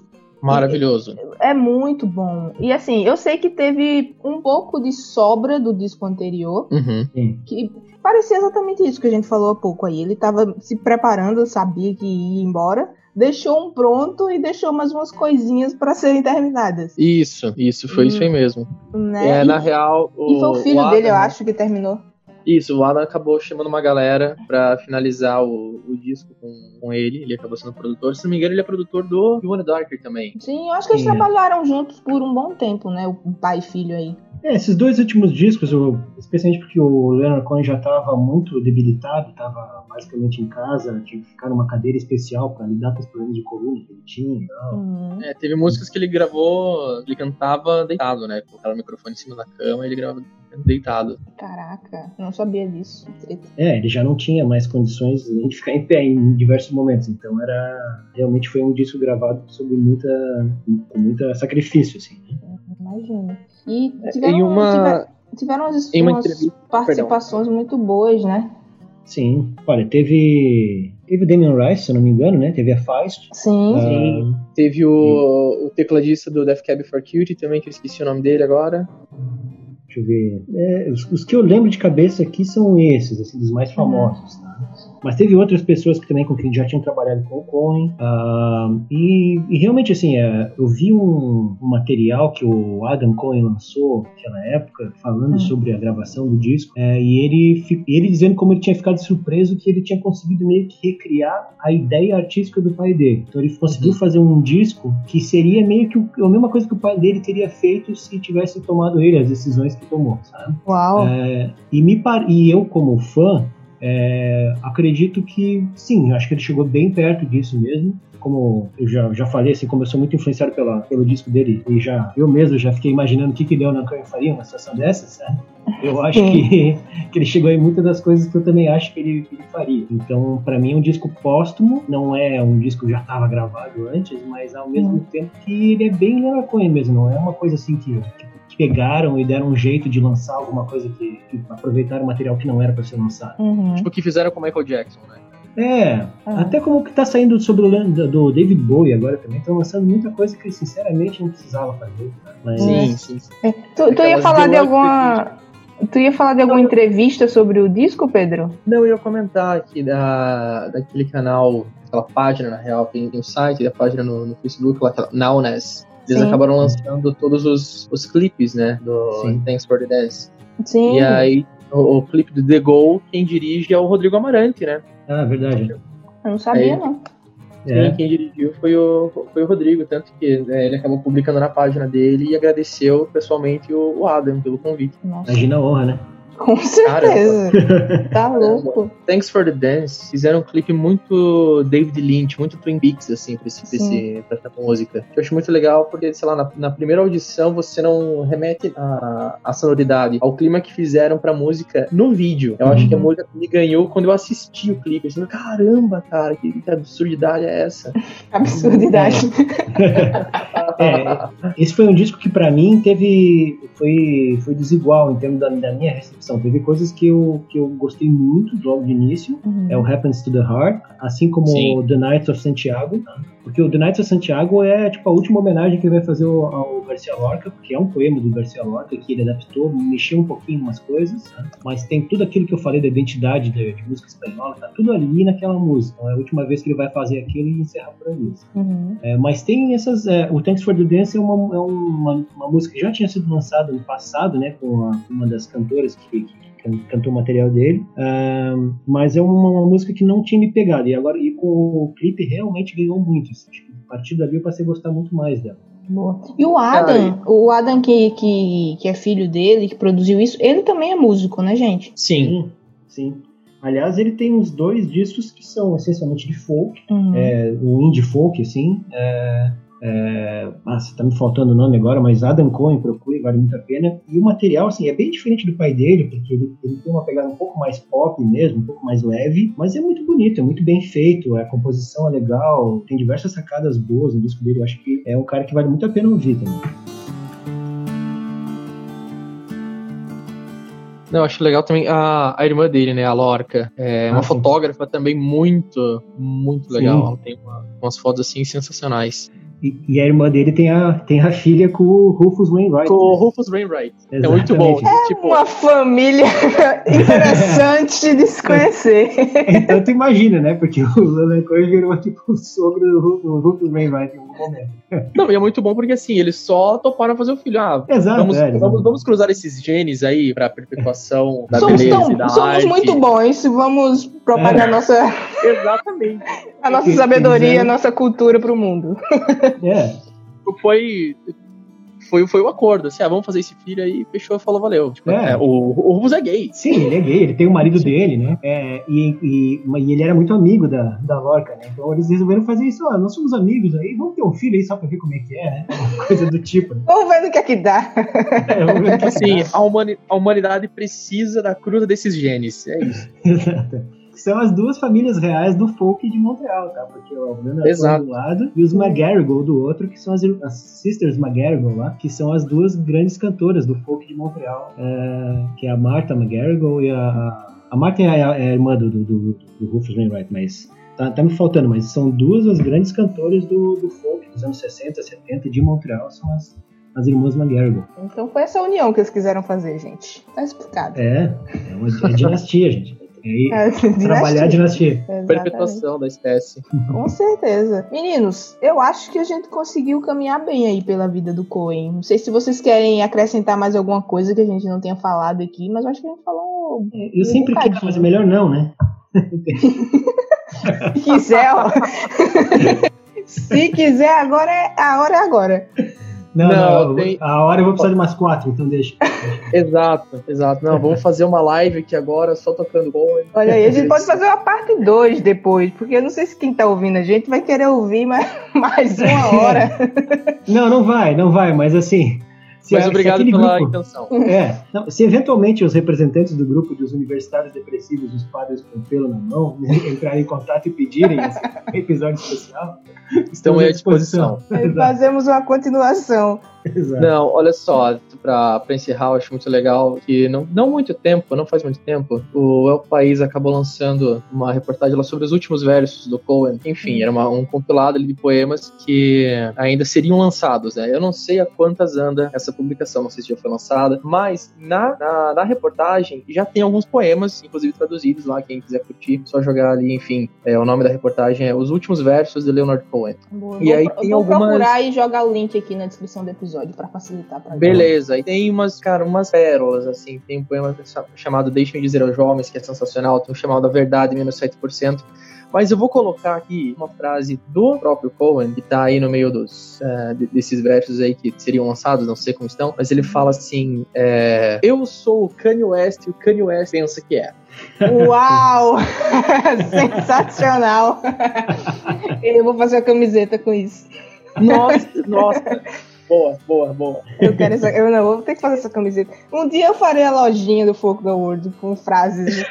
Speaker 4: Maravilhoso.
Speaker 1: É muito bom. E assim, eu sei que teve um pouco de sobra do disco anterior,
Speaker 4: Uhum.
Speaker 1: Que parecia exatamente isso que a gente falou há pouco aí. Ele tava se preparando, sabia que ia embora, deixou um pronto e deixou mais umas coisinhas pra serem terminadas.
Speaker 4: Isso, isso, foi isso aí mesmo.
Speaker 1: Né?
Speaker 4: É,
Speaker 1: e,
Speaker 4: na real, o,
Speaker 1: e foi o filho
Speaker 4: Adam-
Speaker 1: dele, eu acho, que terminou.
Speaker 4: Isso, o Adam acabou chamando uma galera pra finalizar o, o disco com, com ele. Ele acabou sendo produtor. Se não me engano, ele é produtor do Wanna Darker também.
Speaker 1: Sim, eu acho que eles
Speaker 3: Sim, é.
Speaker 1: trabalharam juntos por um bom tempo, né? O pai e filho aí.
Speaker 3: É, esses dois últimos discos, eu- especialmente porque o Leonard Cohen já estava muito debilitado, estava basicamente em casa, tinha que ficar numa cadeira especial para lidar com os problemas de coluna que ele tinha e tal.
Speaker 1: Uhum.
Speaker 4: É, teve músicas que ele gravou, ele cantava deitado, né? Colocaram o microfone em cima da cama e ele gravava deitado.
Speaker 1: Caraca, não sabia disso.
Speaker 3: É, ele já não tinha mais condições nem de ficar em pé em diversos momentos, então era realmente foi um disco gravado sob muita com muita sacrifício assim. né?
Speaker 1: Imagino. E
Speaker 4: É,
Speaker 1: tiveram,
Speaker 4: em uma-
Speaker 1: tiver- tiveram umas,
Speaker 4: em uma
Speaker 1: umas participações muito boas, né?
Speaker 3: Sim. Olha, teve teve o Damien Rice, se eu não me engano, né? Teve a Feist.
Speaker 1: Sim.
Speaker 4: Sim. Teve o, o tecladista do Death Cab for Cutie também, que eu esqueci o nome dele agora.
Speaker 3: Deixa eu ver. É, os, os que eu lembro de cabeça aqui são esses, assim, dos mais famosos, tá? Mas teve outras pessoas que também com quem já tinham trabalhado com o Cohen. ah, e, e realmente, assim, é, eu vi um, um material que o Adam Cohen lançou naquela época, falando
Speaker 1: Hum.
Speaker 3: sobre a gravação do disco, é, e ele, ele dizendo como ele tinha ficado surpreso que ele tinha conseguido meio que recriar a ideia artística do pai dele. Então ele conseguiu
Speaker 4: Uhum.
Speaker 3: fazer um disco que seria meio que o- a mesma coisa que o pai dele teria feito se tivesse tomado ele as decisões que tomou, sabe?
Speaker 1: Uau.
Speaker 3: É, e, me par... e eu, como fã, é, acredito que sim, acho que ele chegou bem perto disso mesmo. Como eu já, já falei, assim, como eu sou muito influenciado pela, pelo disco dele, e já eu mesmo já fiquei imaginando o que, que Leonard Cohen faria numa situação dessas, sabe? Eu acho que, que ele chegou em muitas das coisas que eu também acho que ele, que ele faria. Então, pra mim, é um disco póstumo, não é um disco que já estava gravado antes, mas ao mesmo
Speaker 1: Hum.
Speaker 3: tempo que ele é bem Leonard Cohen mesmo, não é uma coisa assim que, que pegaram e deram um jeito de lançar alguma coisa que, que aproveitaram material que não era para ser lançado.
Speaker 1: Uhum.
Speaker 4: Tipo o que fizeram com o Michael Jackson, né?
Speaker 3: É,
Speaker 1: Ah.
Speaker 3: até como que tá saindo sobre o do do David Bowie agora também, estão lançando muita coisa que sinceramente não precisava fazer. Mas,
Speaker 1: Sim,
Speaker 4: sim, sim.
Speaker 1: É, Tu, tu ia falar de alguma. Tu ia falar de alguma entrevista sobre o disco, Pedro?
Speaker 4: Não, eu ia comentar aqui da, daquele canal, aquela página, na real, tem, tem o site, a página no, no Facebook, lá, aquela Nowness. Eles
Speaker 1: Sim.
Speaker 4: acabaram lançando todos os, os clipes, né, do
Speaker 3: Sim.
Speaker 4: Thanks for the Dance.
Speaker 1: Sim.
Speaker 4: E aí, o, o clipe do The Goal, quem dirige é o Rodrigo Amarante, né?
Speaker 3: Ah, verdade.
Speaker 1: Eu não sabia,
Speaker 4: Aí-
Speaker 1: não.
Speaker 3: É.
Speaker 4: Sim, quem dirigiu foi o, foi o Rodrigo, tanto que né, ele acabou publicando na página dele e agradeceu pessoalmente o, o Adam pelo convite.
Speaker 1: Nossa.
Speaker 3: Imagina a honra, né?
Speaker 1: Com certeza. tá louco.
Speaker 4: Thanks for the Dance fizeram um clipe muito David Lynch, muito Twin Peaks, assim, pra, esse, pra, esse, pra essa música. Eu acho muito legal porque, sei lá, na, na primeira audição você não remete a, a sonoridade, ao clima que fizeram pra música no vídeo. Eu uhum. acho que a uhum. música me ganhou quando eu assisti o clipe. Assim, caramba, cara, que, que absurdidade é essa?
Speaker 1: absurdidade.
Speaker 3: É. é, esse foi um disco que para mim teve foi, foi desigual em termos da, da, minha recepção. Teve coisas que eu, que eu gostei muito logo de início, uhum. é o Happens to the Heart, assim como Sim. The Knights of Santiago, porque o The Knights of Santiago é tipo a última homenagem que ele vai fazer ao, ao Garcia Lorca, porque é um poema do Garcia Lorca que ele adaptou, mexeu um pouquinho em umas coisas, né? mas tem tudo aquilo que eu falei da identidade de, de, música espanhola, tá tudo ali naquela música. Então é a última vez que ele vai fazer aquilo e encerrar por ali. Uhum. É, mas tem essas. É, o Thanks for the Dance é, uma, é uma, uma, música que já tinha sido lançada no passado, né, com a, uma das cantoras que, que cantou o material dele, uh, mas é uma, uma, música que não tinha me pegado, e agora e com o clipe realmente ganhou muito, assim, a partir dali eu passei a gostar muito mais dela.
Speaker 1: Boa. E o Adam, ah, o Adam que, que, que é filho dele, que produziu isso, ele também é músico, né, gente?
Speaker 3: Sim, sim. Aliás, ele tem uns dois discos que são essencialmente de folk, uhum. é, o indie folk, assim, é, é, nossa, tá me faltando o nome agora, mas Adam Cohen, procure, vale muito a pena. E o material, assim, é bem diferente do pai dele, porque ele, ele tem uma pegada um pouco mais pop mesmo, um pouco mais leve, mas é muito bonito, é muito bem feito, a composição é legal, tem diversas sacadas boas no disco dele. Eu acho que é um cara que vale muito a pena ouvir também.
Speaker 4: Não, acho legal também a, a irmã dele, né, a Lorca. É ah, uma sim. fotógrafa também muito, muito legal. Ela tem uma, umas fotos assim sensacionais.
Speaker 3: E, a irmã dele tem a, tem a filha com o Rufus Wainwright.
Speaker 4: Com o Rufus Wainwright. Exatamente. É muito bom.
Speaker 1: É tipo... uma família interessante de se conhecer.
Speaker 3: então tu imagina, né? Porque o Leonard Cohen virou tipo o sogro do Rufus Wainwright em algum momento.
Speaker 4: Não, e é muito bom porque assim, eles só toparam fazer o filho. Ah, Exato, vamos, é, vamos, vamos, cruzar esses genes aí pra perpetuação da
Speaker 1: somos
Speaker 4: beleza tão, e da
Speaker 1: somos
Speaker 4: arte.
Speaker 1: Somos muito bons, vamos propagar é. a nossa...
Speaker 4: Exatamente.
Speaker 1: a nossa sabedoria, a nossa cultura pro mundo.
Speaker 3: É.
Speaker 4: Foi, foi, foi o um acordo, assim, ah, vamos fazer esse filho aí, fechou, falou, valeu. Tipo, é. é. o, o Rufus é gay.
Speaker 3: Sim, ele é gay, ele tem o marido Sim. dele, né? É, e, e, e, ele era muito amigo da, da Lorca, né? Então eles resolveram fazer isso, ó, nós somos amigos aí, vamos ter um filho aí só pra ver como é que é, né? coisa do tipo. Né?
Speaker 1: Vamos ver no que é que dá.
Speaker 4: É, vamos ver no que assim, dá. A, humani a humanidade precisa da cruza desses genes, é isso.
Speaker 3: Exato são as duas famílias reais do folk de Montreal, tá? Porque o Alvena é do lado e os McGarrigle do outro, que são as, as Sisters McGarrigle lá, que são as duas grandes cantoras do folk de Montreal, é, que é a Martha McGarrigle e a, a, a Martha é a, é a irmã do, do, do, do Rufus Wainwright, mas tá, tá me faltando, mas são duas as grandes cantoras do, do folk dos anos 60, 70 de Montreal, são as, as irmãs McGarrigle.
Speaker 1: Então foi essa união que eles quiseram fazer, gente. Tá explicado.
Speaker 3: É, é uma é dinastia, gente. E é, trabalhar a dinastia.
Speaker 4: Perpetuação da espécie.
Speaker 1: Com certeza. Meninos, eu acho que a gente conseguiu caminhar bem aí pela vida do Coen. Não sei se vocês querem acrescentar mais alguma coisa que a gente não tenha falado aqui, mas eu acho que a gente falou.
Speaker 3: É, eu sempre quero, mas é melhor não, né?
Speaker 1: Se quiser, ó. Se quiser, agora é a hora é agora.
Speaker 3: Não, não, não tem... a hora eu vou precisar de mais quatro, então deixa.
Speaker 4: exato, exato. Não, vamos fazer uma live aqui agora, só tocando bom.
Speaker 1: Olha aí, a gente pode fazer uma parte 2 depois, porque eu não sei se quem tá ouvindo a gente vai querer ouvir mais, mais uma hora.
Speaker 3: não, não vai, não vai, mas assim,
Speaker 4: se Mas obrigado pela grupo, intenção.
Speaker 3: É, não, se eventualmente os representantes do grupo dos universitários depressivos, os padres com pelo na mão, entrarem em contato e pedirem esse episódio especial,
Speaker 4: estão à disposição.
Speaker 1: fazemos uma continuação.
Speaker 4: Exato. Não, olha só, pra, encerrar, eu acho muito legal que não, não muito tempo, não faz muito tempo, o El País acabou lançando uma reportagem lá sobre os últimos versos do Cohen. Enfim, era uma, um compilado de poemas que ainda seriam lançados, né? Eu não sei a quantas anda essa publicação, não sei se já foi lançada, mas na, na, na reportagem já tem alguns poemas, inclusive traduzidos lá, quem quiser curtir, só jogar ali, enfim, é, o nome da reportagem é Os Últimos Versos de Leonard Cohen.
Speaker 1: Boa, e vou, aí tem vou algumas... procurar e jogar o link aqui na descrição do episódio episódio para facilitar pra
Speaker 4: Beleza, e tem umas, cara, umas pérolas, assim. Tem um poema chamado Deixe-me Dizer aos Jovens, que é sensacional. Tem um chamado A Verdade, menos 7%. Mas eu vou colocar aqui uma frase do próprio Cohen, que tá aí no meio dos, uh, desses versos aí que seriam lançados, não sei como estão, mas ele fala assim: é, Eu sou o Kanye West e o Kanye West pensa que é.
Speaker 1: Uau! Sensacional! Eu vou fazer a camiseta com isso.
Speaker 4: Nossa, nossa. Boa, boa, boa.
Speaker 1: Eu quero essa. Eu não, vou ter que fazer essa camiseta. Um dia eu farei a lojinha do Foco da World com frases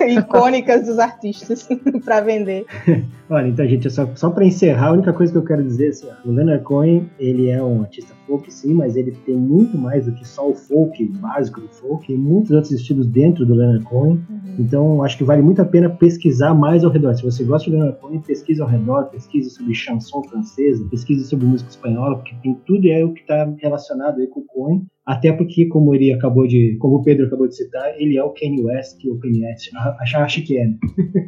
Speaker 1: icônicas dos artistas para vender.
Speaker 3: Olha, então, gente, só, só para encerrar, a única coisa que eu quero dizer é assim, ó, o Leonard Cohen, ele é um artista folk, sim, mas ele tem muito mais do que só o folk básico do folk, tem muitos outros estilos dentro do Leonard Cohen. Uhum. Então, acho que vale muito a pena pesquisar mais ao redor. Se você gosta de Leonard Cohen, pesquise ao redor, pesquise sobre chanson francesa, pesquise sobre música espanhola, porque tem tudo é o que está relacionado aí com o Cohen. Até porque, como ele acabou de, como o Pedro acabou de citar, ele é o Kanye West que o Kanye West acha que é.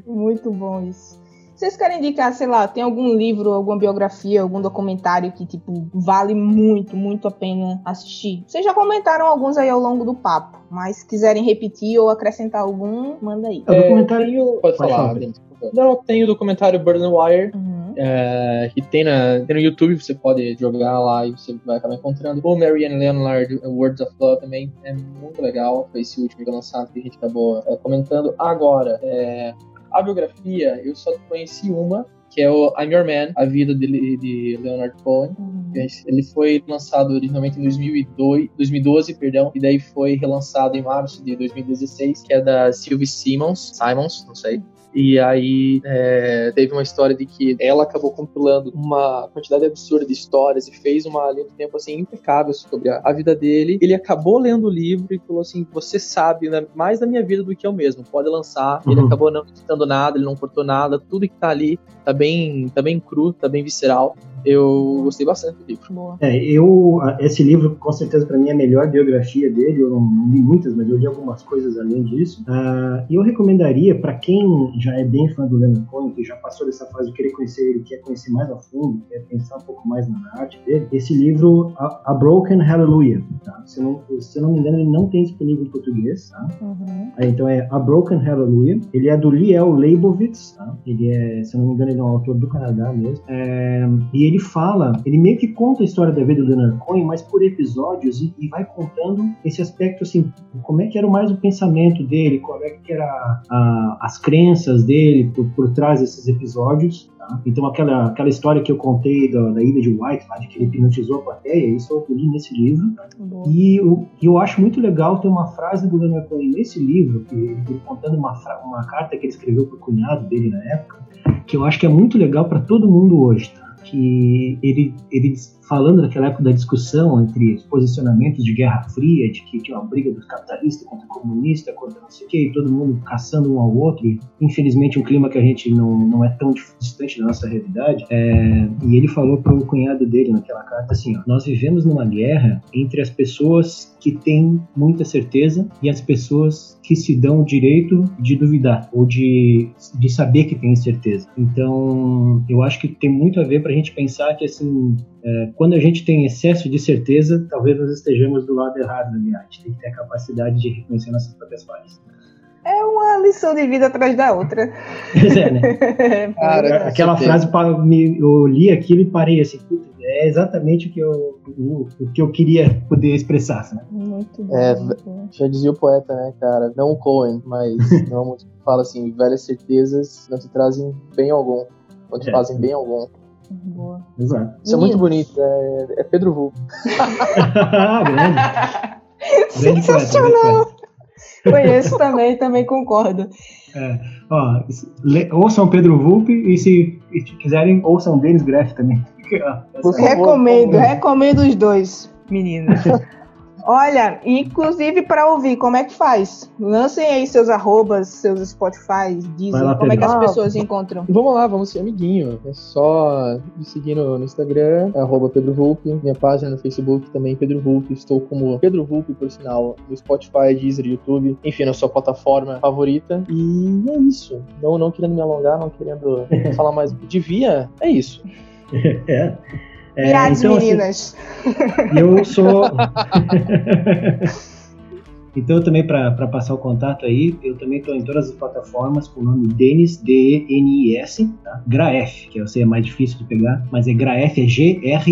Speaker 1: Muito bom isso. Vocês querem indicar, sei lá, tem algum livro, alguma biografia, algum documentário que, tipo, vale muito, muito a pena assistir? Vocês já comentaram alguns aí ao longo do papo, mas se quiserem repetir ou acrescentar algum, manda aí.
Speaker 4: É, o documentário... Pode, pode falar, falar. Não, tem o documentário Burn Wire, uhum. É, que tem, na, tem no YouTube, você pode jogar lá e você vai acabar encontrando. O Marianne Leonard, Words of Love também é muito legal. Foi esse último que lançado que a gente acabou é, comentando. Agora, é, a biografia, eu só conheci uma, que é o I'm Your Man, a vida de, de Leonard Cohen. Uhum. Ele foi lançado originalmente em 2002, 2012, perdão, e daí foi relançado em março de 2016, que é da Sylvie Simmons, Simons, não sei. E aí é, teve uma história de que ela acabou compilando uma quantidade absurda de histórias e fez uma linha do tempo assim impecável sobre a, a, vida dele. Ele acabou lendo o livro e falou assim: Você sabe né, mais da minha vida do que eu mesmo, pode lançar. Uhum. Ele acabou não editando nada, ele não cortou nada, tudo que tá ali tá bem, tá bem cru, tá bem visceral eu gostei bastante do livro.
Speaker 3: É, eu, esse livro, com certeza, para mim é a melhor biografia dele. Eu não, não, li muitas, mas eu li algumas coisas além disso. Uh, e eu recomendaria, para quem já é bem fã do Leonard Cohen, que já passou dessa fase de querer conhecer ele, quer conhecer mais a fundo, quer pensar um pouco mais na arte dele, esse livro, A, a Broken Hallelujah. Tá? Se, eu não, se eu não me engano, ele não tem disponível em português. Tá? Uhum. então é A Broken Hallelujah. Ele é do Liel Leibovitz. Tá? Ele é, se eu não me engano, ele é um autor do Canadá mesmo. É, e ele fala, ele meio que conta a história da vida do Leonard Cohen, mas por episódios e, e vai contando esse aspecto assim, como é que era mais o pensamento dele, como é que era a, as crenças dele por, por trás desses episódios. Tá? Então aquela, aquela história que eu contei da, da ilha de White, lá de que ele hipnotizou a plateia, isso eu li nesse livro. Tá? E eu, eu acho muito legal ter uma frase do Leonard Cohen nesse livro, que ele contando uma, uma carta que ele escreveu para o cunhado dele na época, que eu acho que é muito legal para todo mundo hoje. Tá? Que ele, ele falando naquela época da discussão entre os posicionamentos de Guerra Fria, de que tinha uma briga dos capitalistas contra o comunista, contra não sei o que, e todo mundo caçando um ao outro, e, infelizmente um clima que a gente não, não é tão distante da nossa realidade, é, e ele falou para o cunhado dele naquela carta assim, ó, nós vivemos numa guerra entre as pessoas que têm muita certeza e as pessoas que se dão o direito de duvidar ou de, de saber que têm certeza. Então, eu acho que tem muito a ver para a gente pensar que assim é, quando a gente tem excesso de certeza, talvez nós estejamos do lado errado da viagem. A gente tem que ter a capacidade de reconhecer nossas próprias falhas.
Speaker 1: É uma lição de vida atrás da outra.
Speaker 3: é, né? Cara, Aquela frase, eu li aquilo e parei assim, é exatamente o que eu, o, o, que eu queria poder expressar. Né?
Speaker 1: Muito bom. É,
Speaker 4: já dizia o poeta, né, cara? Não o Cohen, mas não fala assim: velhas certezas não te trazem bem algum, não te é. fazem bem algum.
Speaker 1: Boa.
Speaker 3: Exato.
Speaker 4: Isso é muito bonito. É, é Pedro Vu.
Speaker 3: Grande.
Speaker 1: Sensacional. Conheço também, também concordo.
Speaker 3: É, ó, ouçam Pedro Vulpe e se, e se quiserem, ouçam Denis Greff também.
Speaker 1: recomendo, recomendo os dois, meninas. Olha, inclusive para ouvir, como é que faz? Lancem aí seus arrobas, seus Spotify, dizem como é que as pessoas ah, encontram.
Speaker 4: Vamos lá, vamos ser amiguinho. É só me seguir no, no Instagram, arroba Pedro Vulpe, minha página no Facebook também, Pedro Vulpe. Estou como Pedro Vulpe, por sinal, no Spotify, Deezer, YouTube, enfim, na sua plataforma favorita. E é isso. Não, não querendo me alongar, não querendo falar mais. Devia, é isso.
Speaker 3: é.
Speaker 1: É, então, assim, meninas.
Speaker 3: Assim, eu sou. Então, também para passar o contato aí, eu também estou em todas as plataformas com o nome Denis, D-E-N-I-S, tá? Graef, que eu sei é mais difícil de pegar, mas é Graef, é G-R-A-E-F-F.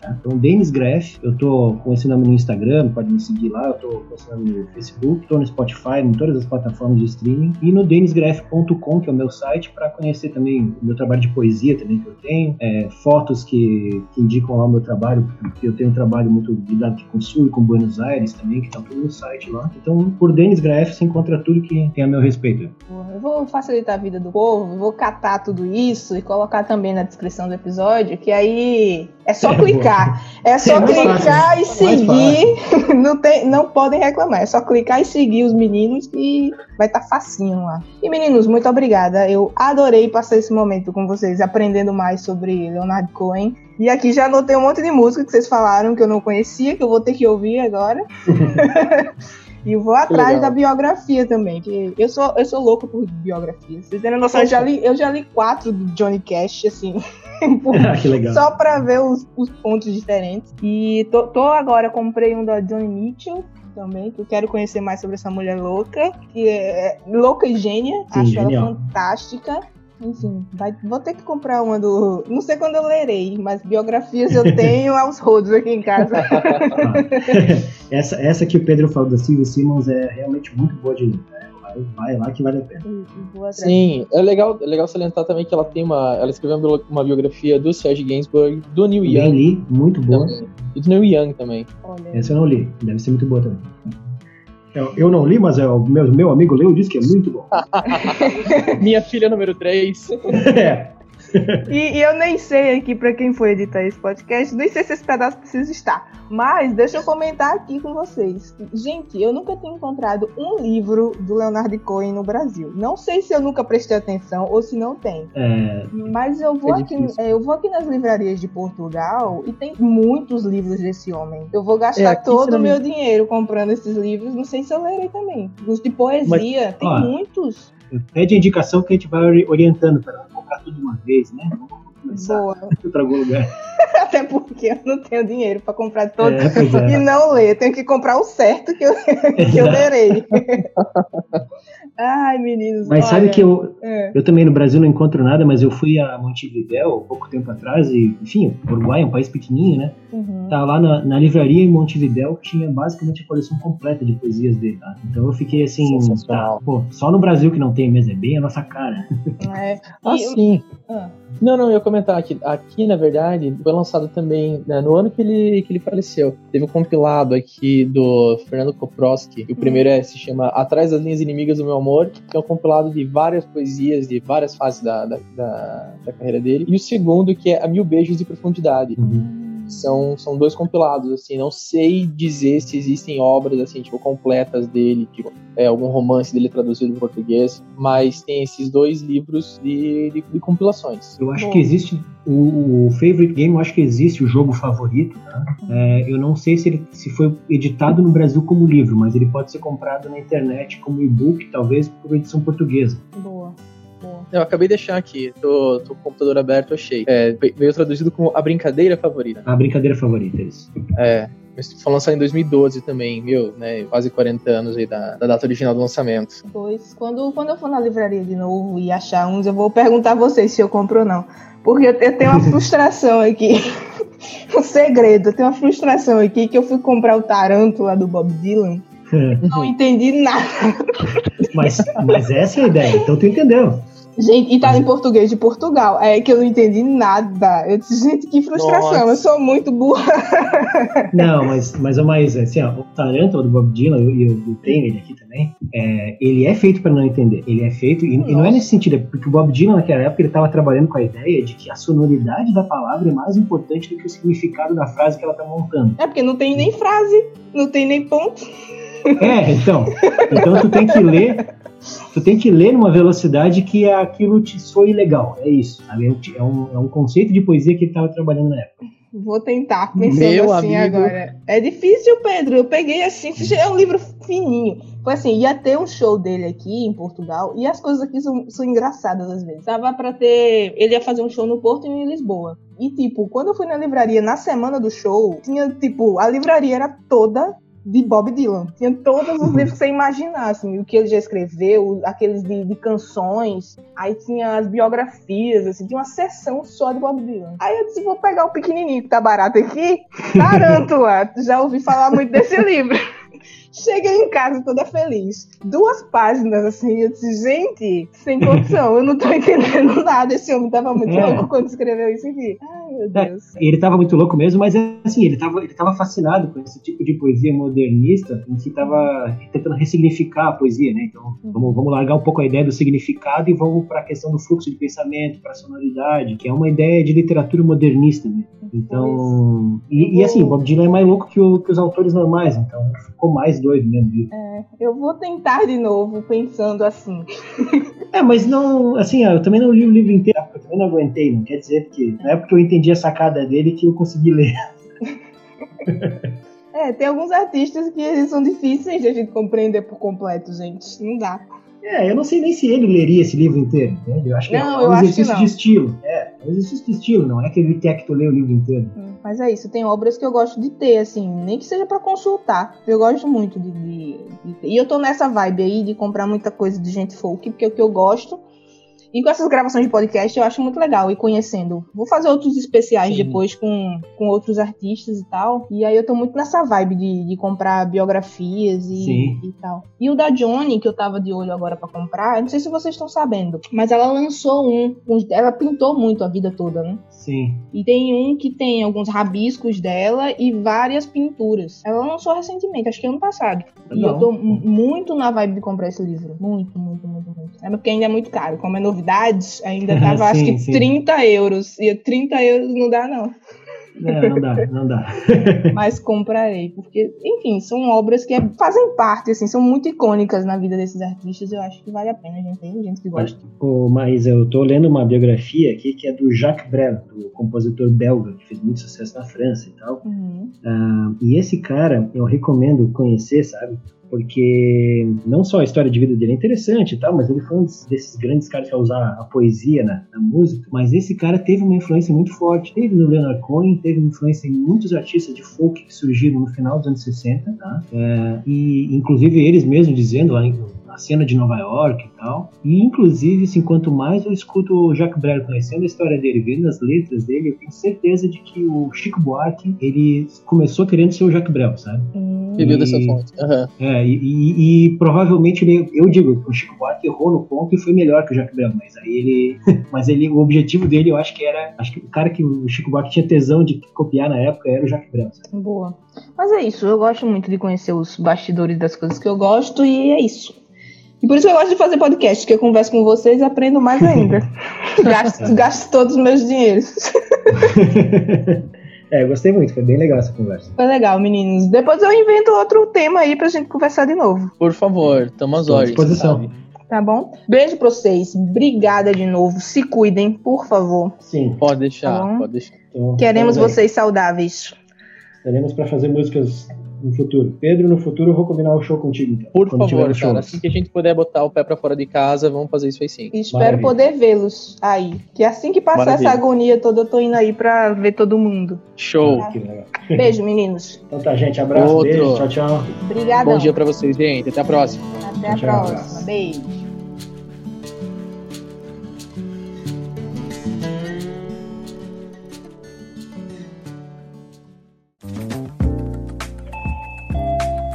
Speaker 3: Tá? Então, Denis Graef, eu estou com esse nome no Instagram, pode me seguir lá, eu estou com esse nome no Facebook, estou no Spotify, em todas as plataformas de streaming, e no denisgraef.com, que é o meu site, para conhecer também o meu trabalho de poesia também que eu tenho, é, fotos que, que, indicam lá o meu trabalho, porque eu tenho um trabalho muito ligado com o Sul e com Buenos Aires também, que tá tudo no site lá. Então, por Denis Graef, você encontra tudo que tem a meu respeito.
Speaker 1: Eu vou facilitar a vida do povo, vou catar tudo isso e colocar também na descrição do episódio, que aí é só é, clicar. É só é clicar fácil. e seguir. não, tem, não podem reclamar. É só clicar e seguir os meninos e vai estar tá facinho lá. E meninos, muito obrigada. Eu adorei passar esse momento com vocês, aprendendo mais sobre Leonardo Cohen. E aqui já anotei um monte de música que vocês falaram que eu não conhecia, que eu vou ter que ouvir agora. e vou atrás da biografia também, que eu sou, eu sou louco por biografias. Vocês têm noção, eu já, li, eu já li quatro do Johnny Cash, assim.
Speaker 3: que legal.
Speaker 1: Só pra ver os, os pontos diferentes. E tô, tô agora, comprei um da Johnny Mitchell, também, que eu quero conhecer mais sobre essa mulher louca, que é louca e gênia, Sim, acho genial. ela fantástica. Enfim, vai, vou ter que comprar uma do. Não sei quando eu lerei, mas biografias eu tenho aos rodos aqui em casa.
Speaker 3: essa, essa que o Pedro falou da Silvia Simmons é realmente muito boa de ler. Né? Vai, lá que vale a pena.
Speaker 4: Sim, é legal, é legal salientar também que ela tem uma. Ela escreveu uma biografia do Serge Gainsbourg, do Neil Young.
Speaker 3: Li, muito boa.
Speaker 4: E do Neil Young também.
Speaker 3: Olha. Essa eu não li, deve ser muito boa também. Eu, eu não li, mas é, o meu, meu amigo leu e disse que é muito bom.
Speaker 4: Minha filha número 3.
Speaker 1: é. e, e, eu nem sei aqui para quem foi editar esse podcast, nem sei se esse pedaço precisa estar. Mas deixa eu comentar aqui com vocês. Gente, eu nunca tinha encontrado um livro do Leonardo Cohen no Brasil. Não sei se eu nunca prestei atenção ou se não tem. É, mas eu vou, é aqui, é, eu vou aqui nas livrarias de Portugal e tem muitos livros desse homem. Eu vou gastar é, todo o meu dinheiro comprando esses livros. Não sei se eu lerei também. Os de poesia, mas, tem ó, muitos.
Speaker 3: Pede a indicação que a gente vai orientando para comprar tudo de uma vez, né? começar Boa. para algum lugar.
Speaker 1: Até porque eu não tenho dinheiro para comprar todos é, é. e não ler. tenho que comprar o certo que eu, que eu lerei. Ai, meninos.
Speaker 3: Mas olha. sabe que eu, é. eu também no Brasil não encontro nada, mas eu fui a Montevidéu pouco tempo atrás e, enfim, o Uruguai é um país pequenininho, né? Uhum. Tá lá na, na, livraria em Montevidéu tinha basicamente a coleção completa de poesias dele, tá? Então eu fiquei assim, tá, pô, só no Brasil que não tem mesmo, é bem a nossa cara.
Speaker 4: É. ah, sim. Ah. Não, não, eu ia comentar aqui. Aqui, na verdade, foi lançado também né, no ano que ele, que ele faleceu. Teve um compilado aqui do Fernando Koproski. O primeiro é, se chama Atrás das Linhas Inimigas do Meu Amor, que é um compilado de várias poesias de várias fases da, da, da, da carreira dele. E o segundo, que é A Mil Beijos de Profundidade. Uhum. São, são dois compilados, assim, não sei dizer se existem obras, assim, tipo, completas dele, tipo, é, algum romance dele traduzido em português, mas tem esses dois livros de, de, de compilações.
Speaker 3: Eu acho Bom. que existe o, o, Favorite Game, eu acho que existe o jogo favorito, tá? É, eu não sei se ele se foi editado no Brasil como livro, mas ele pode ser comprado na internet como e-book, talvez por edição portuguesa.
Speaker 1: Boa.
Speaker 4: Eu acabei de deixar aqui, tô, tô com o computador aberto, achei. É, veio traduzido como A Brincadeira Favorita.
Speaker 3: A Brincadeira Favorita, é isso.
Speaker 4: É, foi lançado em 2012 também, meu, né? Quase 40 anos aí da, da data original do lançamento.
Speaker 1: Pois, quando, quando eu for na livraria de novo e achar uns, eu vou perguntar a vocês se eu compro ou não. Porque eu, eu tenho uma frustração aqui. um segredo, eu tenho uma frustração aqui que eu fui comprar o Tarântula do Bob Dylan. não entendi nada.
Speaker 3: Mas, mas essa é a ideia, então tu entendeu.
Speaker 1: Gente, e tá em português de Portugal. É que eu não entendi nada. Eu disse, gente, que frustração. Nossa. Eu sou muito burra.
Speaker 3: Não, mas, mas, mas assim, ó, o Tarântula do Bob Dylan, e eu, eu, tenho ele aqui também, é, ele é feito para não entender. Ele é feito, e, e, não é nesse sentido, é porque o Bob Dylan naquela época ele tava trabalhando com a ideia de que a sonoridade da palavra é mais importante do que o significado da frase que ela tá montando.
Speaker 1: É porque não tem nem frase, não tem nem ponto.
Speaker 3: É, então. Então tu tem que ler tu tem que ler numa velocidade que aquilo te soe legal. É isso. É um, é um conceito de poesia que ele estava trabalhando na época.
Speaker 1: Vou tentar, pensando
Speaker 4: Meu
Speaker 1: assim
Speaker 4: amigo.
Speaker 1: agora. É difícil, Pedro. Eu peguei assim, é um livro fininho. Foi assim, ia ter um show dele aqui em Portugal, e as coisas aqui são, são engraçadas às vezes. Tava pra ter. Ele ia fazer um show no Porto e em Lisboa. E, tipo, quando eu fui na livraria na semana do show, tinha, tipo, a livraria era toda de Bob Dylan. Tinha todos os livros que você imaginar, assim, o que ele já escreveu, aqueles de, de canções, aí tinha as biografias, assim, tinha uma seção só de Bob Dylan. Aí eu disse, vou pegar o pequenininho que tá barato aqui, Tarântula, já ouvi falar muito desse livro. Cheguei em casa toda feliz. Duas páginas, assim, eu disse, gente, sem condição, eu não tô entendendo nada. Esse homem tava muito
Speaker 3: É.
Speaker 1: louco quando escreveu isso aqui.
Speaker 3: É,
Speaker 1: Deus.
Speaker 3: Ele estava muito louco mesmo, mas assim, ele estava ele tava fascinado com esse tipo de poesia modernista, em que estava tentando ressignificar a poesia, né? Então, vamos, vamos largar um pouco a ideia do significado e vamos para a questão do fluxo de pensamento, para a sonoridade, que é uma ideia de literatura modernista mesmo. Então, e, e assim, Bob Dylan é mais louco que, o- que os autores normais, então ficou mais doido mesmo. viu?
Speaker 1: Eu vou tentar de novo, pensando assim.
Speaker 3: É, mas não, assim, eu também não li o livro inteiro, eu também não aguentei, não quer dizer que na época eu entendi a sacada dele que eu consegui ler.
Speaker 1: É, tem alguns artistas que eles são difíceis de a gente compreender por completo, gente. Não dá.
Speaker 3: É, eu não sei nem se ele leria esse livro inteiro, entende? Eu acho que
Speaker 1: Não,
Speaker 3: é um exercício de estilo. É, é um exercício de estilo, não é que ele quer que tu leia o livro inteiro.
Speaker 1: Mas é isso, tem obras que eu gosto de ter, assim, nem que seja pra consultar. Eu gosto muito de, de- de ter. E eu tô nessa vibe aí de comprar muita coisa de gente folk, porque é o que eu gosto. E com essas gravações de podcast eu acho muito legal ir conhecendo. Vou fazer outros especiais
Speaker 4: Sim.
Speaker 1: depois com, com outros artistas e tal. E aí eu tô muito nessa vibe de, de comprar biografias e, e tal. E o da Johnny, que eu tava de olho agora pra comprar, eu não sei se vocês estão sabendo, mas ela lançou um. um- Ela pintou muito a vida toda, né?
Speaker 3: Sim.
Speaker 1: E tem um que tem alguns rabiscos dela e várias pinturas. Ela lançou recentemente, acho que ano passado. E
Speaker 3: Legal.
Speaker 1: eu tô mu- muito na vibe de comprar esse livro. Muito, muito. É porque ainda é muito caro. Como é novidade, ainda tava acho que
Speaker 3: sim.
Speaker 1: 30 euros. E 30 euros não dá, não.
Speaker 3: Não, não dá, não dá.
Speaker 1: Mas comprarei. Porque, enfim, são obras que é- fazem parte, assim, são muito icônicas na vida desses artistas. Eu acho que vale a pena, gente. Tem gente que gosta.
Speaker 3: Ô, Mas eu tô lendo uma biografia aqui que é do Jacques Brel, do compositor belga, que fez muito sucesso na França e tal.
Speaker 1: Uhum.
Speaker 3: Ah, e esse cara eu recomendo conhecer, sabe? Porque não só a história de vida dele é interessante e tal, mas ele foi um des- desses grandes caras que ia usar a poesia na, na música. Mas esse cara teve uma influência muito forte. Teve no Leonard Cohen, teve uma influência em muitos artistas de folk que surgiram no final dos anos 60, tá? É, e inclusive eles mesmos dizendo lá em, na cena de Nova York e tal. E inclusive, assim, quanto mais eu escuto o Jacques Brel conhecendo a história dele, vendo as letras dele, eu tenho certeza de que o Chico Buarque, ele começou querendo ser o Jacques Brel, sabe?
Speaker 1: Hum.
Speaker 4: Bebeu
Speaker 3: E-
Speaker 4: dessa fonte. Aham.
Speaker 3: É, e, e- e provavelmente ele, eu digo que o Chico Buarque errou no ponto e foi melhor que o Jacques Brel, mas aí ele, mas ele, o objetivo dele, eu acho que era, acho que o cara que o Chico Buarque tinha tesão de copiar na época era o Jacques Brel. sabe?
Speaker 1: Boa. Mas é isso, eu gosto muito de conhecer os bastidores das coisas que eu gosto e é isso. E por isso que eu gosto de fazer podcast, que eu converso com vocês e aprendo mais ainda. gasto, gasto todos os meus dinheiros.
Speaker 3: é, eu gostei muito, foi bem legal essa conversa.
Speaker 1: Foi legal, meninos. Depois eu invento outro tema aí pra gente conversar de novo,
Speaker 4: Por favor, tamo às ordens.
Speaker 3: disposição.
Speaker 4: sabe?
Speaker 1: tá bom? Beijo pra vocês. Obrigada de novo. Se cuidem, por favor.
Speaker 3: Sim.
Speaker 4: Pode deixar,
Speaker 1: Tá
Speaker 4: pode deixar.
Speaker 1: Queremos
Speaker 3: estamos
Speaker 1: vocês saudáveis.
Speaker 3: Estaremos para fazer músicas no futuro. Pedro, no futuro eu vou combinar o show contigo. Então,
Speaker 4: Por favor, cara, assim que a gente puder botar o pé pra fora de casa, vamos fazer isso aí sim.
Speaker 1: E espero
Speaker 3: Maravilha.
Speaker 1: poder vê-los aí. Que assim que passar
Speaker 4: Maravilha.
Speaker 1: essa agonia toda, eu tô indo aí pra ver todo mundo.
Speaker 4: Show.
Speaker 3: Ah.
Speaker 1: Beijo, meninos.
Speaker 3: Então tá, gente. Abraço,
Speaker 4: Outro.
Speaker 3: beijo, tchau, tchau.
Speaker 1: Obrigadão.
Speaker 4: Bom dia pra vocês, gente. Até a próxima.
Speaker 1: Até a
Speaker 3: Tchau,
Speaker 1: próxima.
Speaker 3: abraço.
Speaker 1: Beijo.